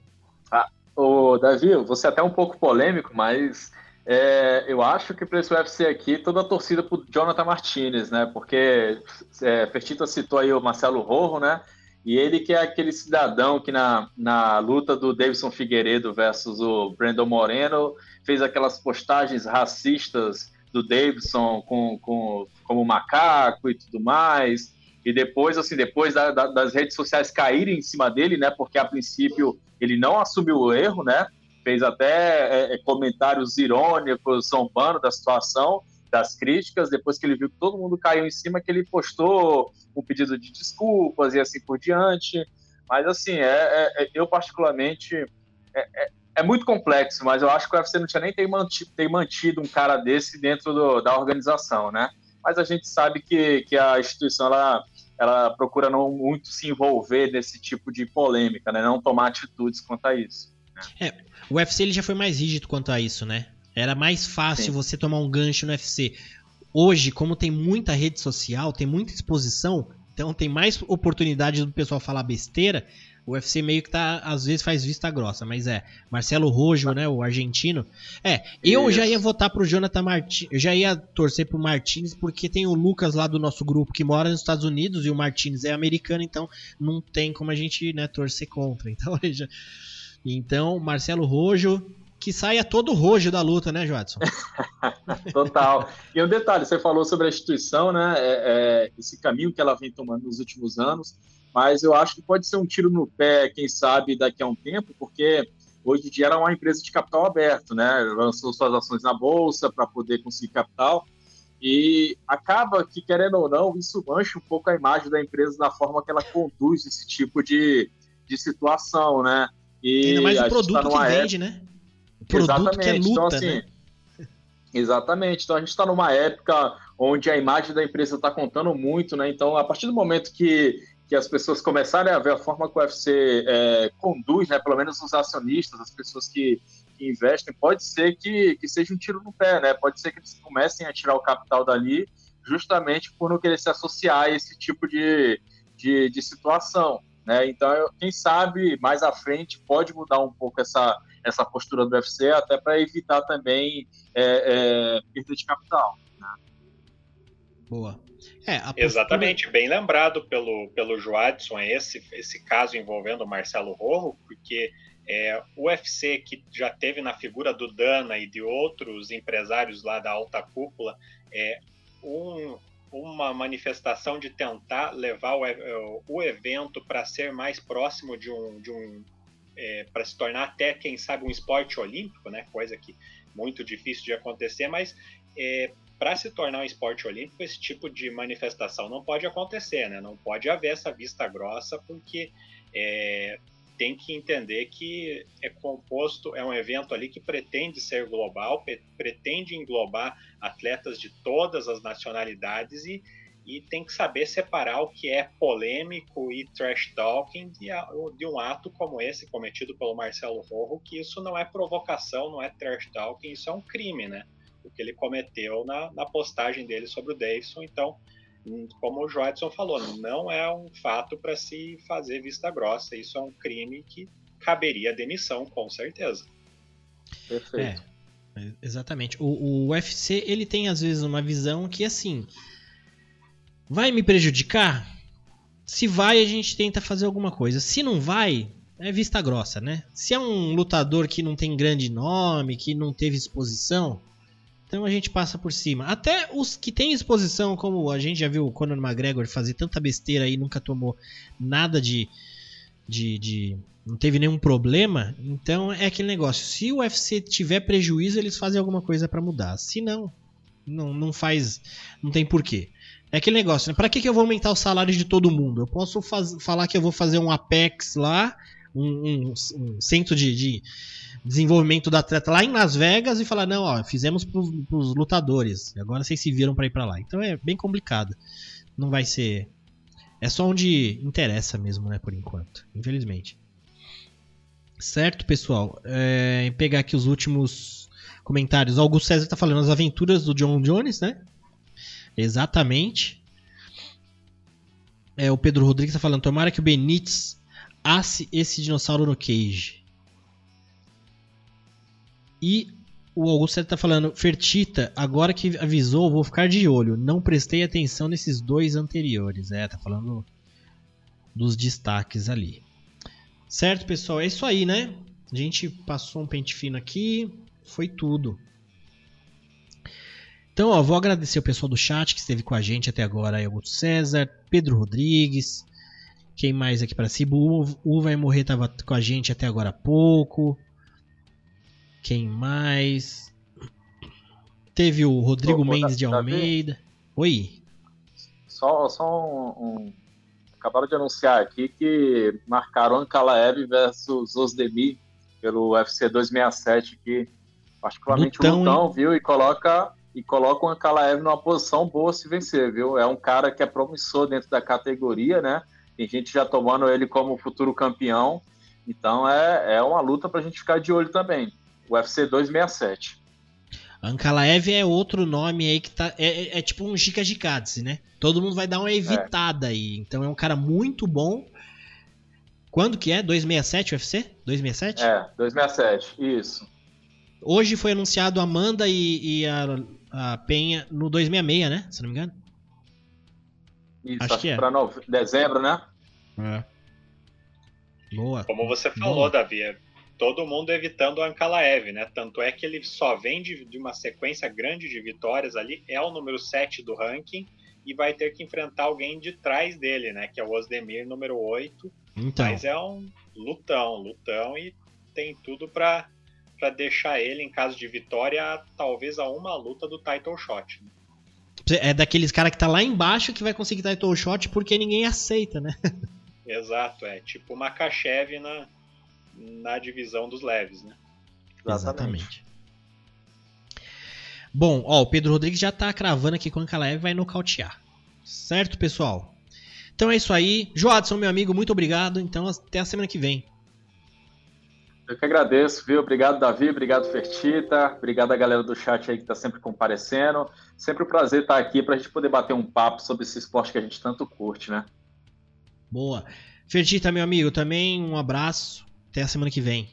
O Davi, você até um pouco polêmico, mas é, eu acho que para esse UFC aqui, toda a torcida pro Jonathan Martinez, né? Porque é, Fertita citou aí o Marcelo Rojo, né? E ele que é aquele cidadão que na, na luta do Davidson Figueiredo versus o Brandon Moreno fez aquelas postagens racistas do Davidson com, com, como macaco e tudo mais. E depois, assim, depois da, da, das redes sociais caírem em cima dele, né? Porque a princípio ele não assumiu o erro, né? Fez até é, é, comentários irônicos, zombando da situação, das críticas, depois que ele viu que todo mundo caiu em cima, que ele postou um pedido de desculpas e assim por diante. Mas, assim, é, é, é eu particularmente. É, é, é, muito complexo, mas eu acho que o UFC não tinha nem ter mantido, ter mantido um cara desse dentro do, da organização, né? Mas a gente sabe que, que a instituição ela, ela procura não muito se envolver nesse tipo de polêmica, né? Não tomar atitudes quanto a isso. Né? É, o UFC ele já foi mais rígido quanto a isso, né? Era mais fácil Sim. você tomar um gancho no UFC. Hoje, como tem muita rede social, tem muita exposição, então tem mais oportunidade do pessoal falar besteira. O UFC meio que tá, às vezes faz vista grossa, mas é. Marcelo Rojo, né, o argentino. É, eu Isso. já ia votar pro Jonathan Martins, eu já ia torcer pro Martins, porque tem o Lucas lá do nosso grupo que mora nos Estados Unidos e o Martins é americano, então não tem como a gente, né, torcer contra. Então, já... então Marcelo Rojo, que saia todo rojo da luta, né, Joadson? Total. E um detalhe, você falou sobre a instituição, né? É, é, esse caminho que ela vem tomando nos últimos anos, mas eu acho que pode ser um tiro no pé, quem sabe, daqui a um tempo, porque hoje em dia era uma empresa de capital aberto, né? Lançou suas ações na bolsa para poder conseguir capital. E acaba que, querendo ou não, isso mancha um pouco a imagem da empresa da forma que ela conduz esse tipo de, de situação, né? E Ainda mais o produto tá que vende, época... né? O produto exatamente. que é luta, então, assim, né? Exatamente. Então a gente está numa época onde a imagem da empresa está contando muito, né? Então, a partir do momento que, que as pessoas começarem a ver a forma que o UFC é, conduz, né? Pelo menos os acionistas, as pessoas que, que investem, pode ser que, que seja um tiro no pé, né? Pode ser que eles comecem a tirar o capital dali justamente por não querer se associar a esse tipo de, de, de situação. Né? Então, quem sabe mais à frente pode mudar um pouco essa, essa postura do UFC, até para evitar também é, é, perda de capital. Né? Boa. É, postura... Exatamente, bem lembrado pelo, pelo Joadson esse, esse caso envolvendo o Marcelo Rojo, porque é, o UFC, que já teve na figura do Dana e de outros empresários lá da alta cúpula, é, um, uma manifestação de tentar levar o, o evento para ser mais próximo de um, de um é, para se tornar até, quem sabe, um esporte olímpico, né? Coisa que muito difícil de acontecer, mas é, para se tornar um esporte olímpico, esse tipo de manifestação não pode acontecer, né? Não pode haver essa vista grossa, porque é, tem que entender que é composto, é um evento ali que pretende ser global, pretende englobar atletas de todas as nacionalidades e, e tem que saber separar o que é polêmico e trash talking de, de um ato como esse cometido pelo Marcelo Rojo, que isso não é provocação, não é trash talking, isso é um crime, né? O que ele cometeu na, na postagem dele sobre o Davidson, então como o Joadson falou, não é um fato para se fazer vista grossa. Isso é um crime que caberia demissão, com certeza. Perfeito. É, exatamente. O, o UFC ele tem às vezes uma visão que assim vai me prejudicar. Se vai, a gente tenta fazer alguma coisa. Se não vai, é vista grossa, né? Se é um lutador que não tem grande nome, que não teve exposição, então a gente passa por cima. Até os que têm exposição, como a gente já viu o Conor McGregor fazer tanta besteira e nunca tomou nada de, de, de, não teve nenhum problema. Então é aquele negócio. Se o UFC tiver prejuízo, eles fazem alguma coisa para mudar. Se não, não, não faz. Não tem porquê. É aquele negócio, né? Pra que, que eu vou aumentar os salários de todo mundo? Eu posso faz, falar que eu vou fazer um Apex lá, um, um, um centro de, de desenvolvimento do atleta lá em Las Vegas e falar, não, ó, fizemos pros, pros lutadores, agora vocês se viram para ir para lá. Então é bem complicado. Não vai ser. É só onde interessa mesmo, né, por enquanto, infelizmente. Certo, pessoal? É, pegar aqui os últimos comentários. O Augusto César tá falando as aventuras do John Jones, né? Exatamente. É, o Pedro Rodrigues tá falando, tomara que o Benítez asse esse dinossauro no cage. E o Augusto está falando, Fertita, agora que avisou, vou ficar de olho. Não prestei atenção nesses dois anteriores. É, tá falando dos destaques ali. Certo, pessoal? É isso aí, né? A gente passou um pente fino aqui. Foi tudo. Então, ó, vou agradecer o pessoal do chat que esteve com a gente até agora. Augusto César, Pedro Rodrigues. Quem mais aqui para cima? O, Vai Morrer estava com a gente até agora há pouco. Quem mais? Teve o Rodrigo Mendes de Almeida. Oi. Só, só um, um, Acabaram de anunciar aqui que marcaram Ankalaev versus Osdemir pelo UFC 267 aqui. Particularmente lutão, o lutão, viu? E coloca, e coloca o Ankalaev numa posição boa se vencer, viu? É um cara que é promissor dentro da categoria, né? Tem gente já tomando ele como futuro campeão. Então é, é uma luta pra gente ficar de olho também. UFC 267. Ankalaev é outro nome aí que tá. É, é, é tipo um Giga Gikadze, né? Todo mundo vai dar uma evitada é. aí. Então é um cara muito bom. Quando que é? 267 UFC? 267? É, 267, isso. Hoje foi anunciado Amanda e, e a, a, Penha no 266, né? Se não me engano. Isso, acho, acho que é. Pra dezembro, né? É. Boa. Como você falou, Boa. Davi, é todo mundo evitando o Ankalaev, né? Tanto é que ele só vem de, de, uma sequência grande de vitórias ali, é o número 7 do ranking e vai ter que enfrentar alguém de trás dele, né? Que é o Osdemir, número 8. Então. Mas é um lutão, lutão e tem tudo para para deixar ele, em caso de vitória, talvez a uma luta do title shot. Né? É daqueles cara que tá lá embaixo que vai conseguir title shot porque ninguém aceita, né? Exato, é tipo uma Makachev na, na divisão dos leves, né? Exatamente. Bom, ó, o Pedro Rodrigues já tá cravando aqui com o Ankalaev vai nocautear. Certo, pessoal? Então é isso aí. Joadson, meu amigo, muito obrigado. Então até a semana que vem. Eu que agradeço, viu? Obrigado, Davi. Obrigado, Fertita. Obrigado a galera do chat aí que está sempre comparecendo. Sempre um prazer estar aqui para a gente poder bater um papo sobre esse esporte que a gente tanto curte, né? Boa. Fertita, meu amigo, também um abraço. Até a semana que vem.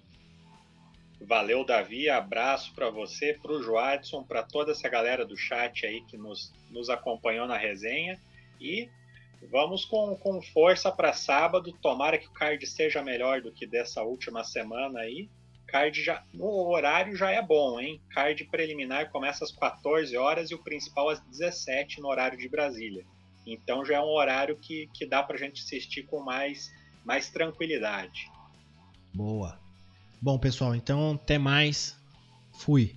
Valeu, Davi. Abraço para você, para o Joadson, para toda essa galera do chat aí que nos, nos acompanhou na resenha. E vamos com, com força para sábado. Tomara que o card seja melhor do que dessa última semana aí. Card já, o horário já é bom, hein? Card preliminar começa às 14 horas e o principal às 17 no horário de Brasília. Então já é um horário que, que dá para a gente assistir com mais, mais tranquilidade. Boa. Bom, pessoal, então até mais. Fui.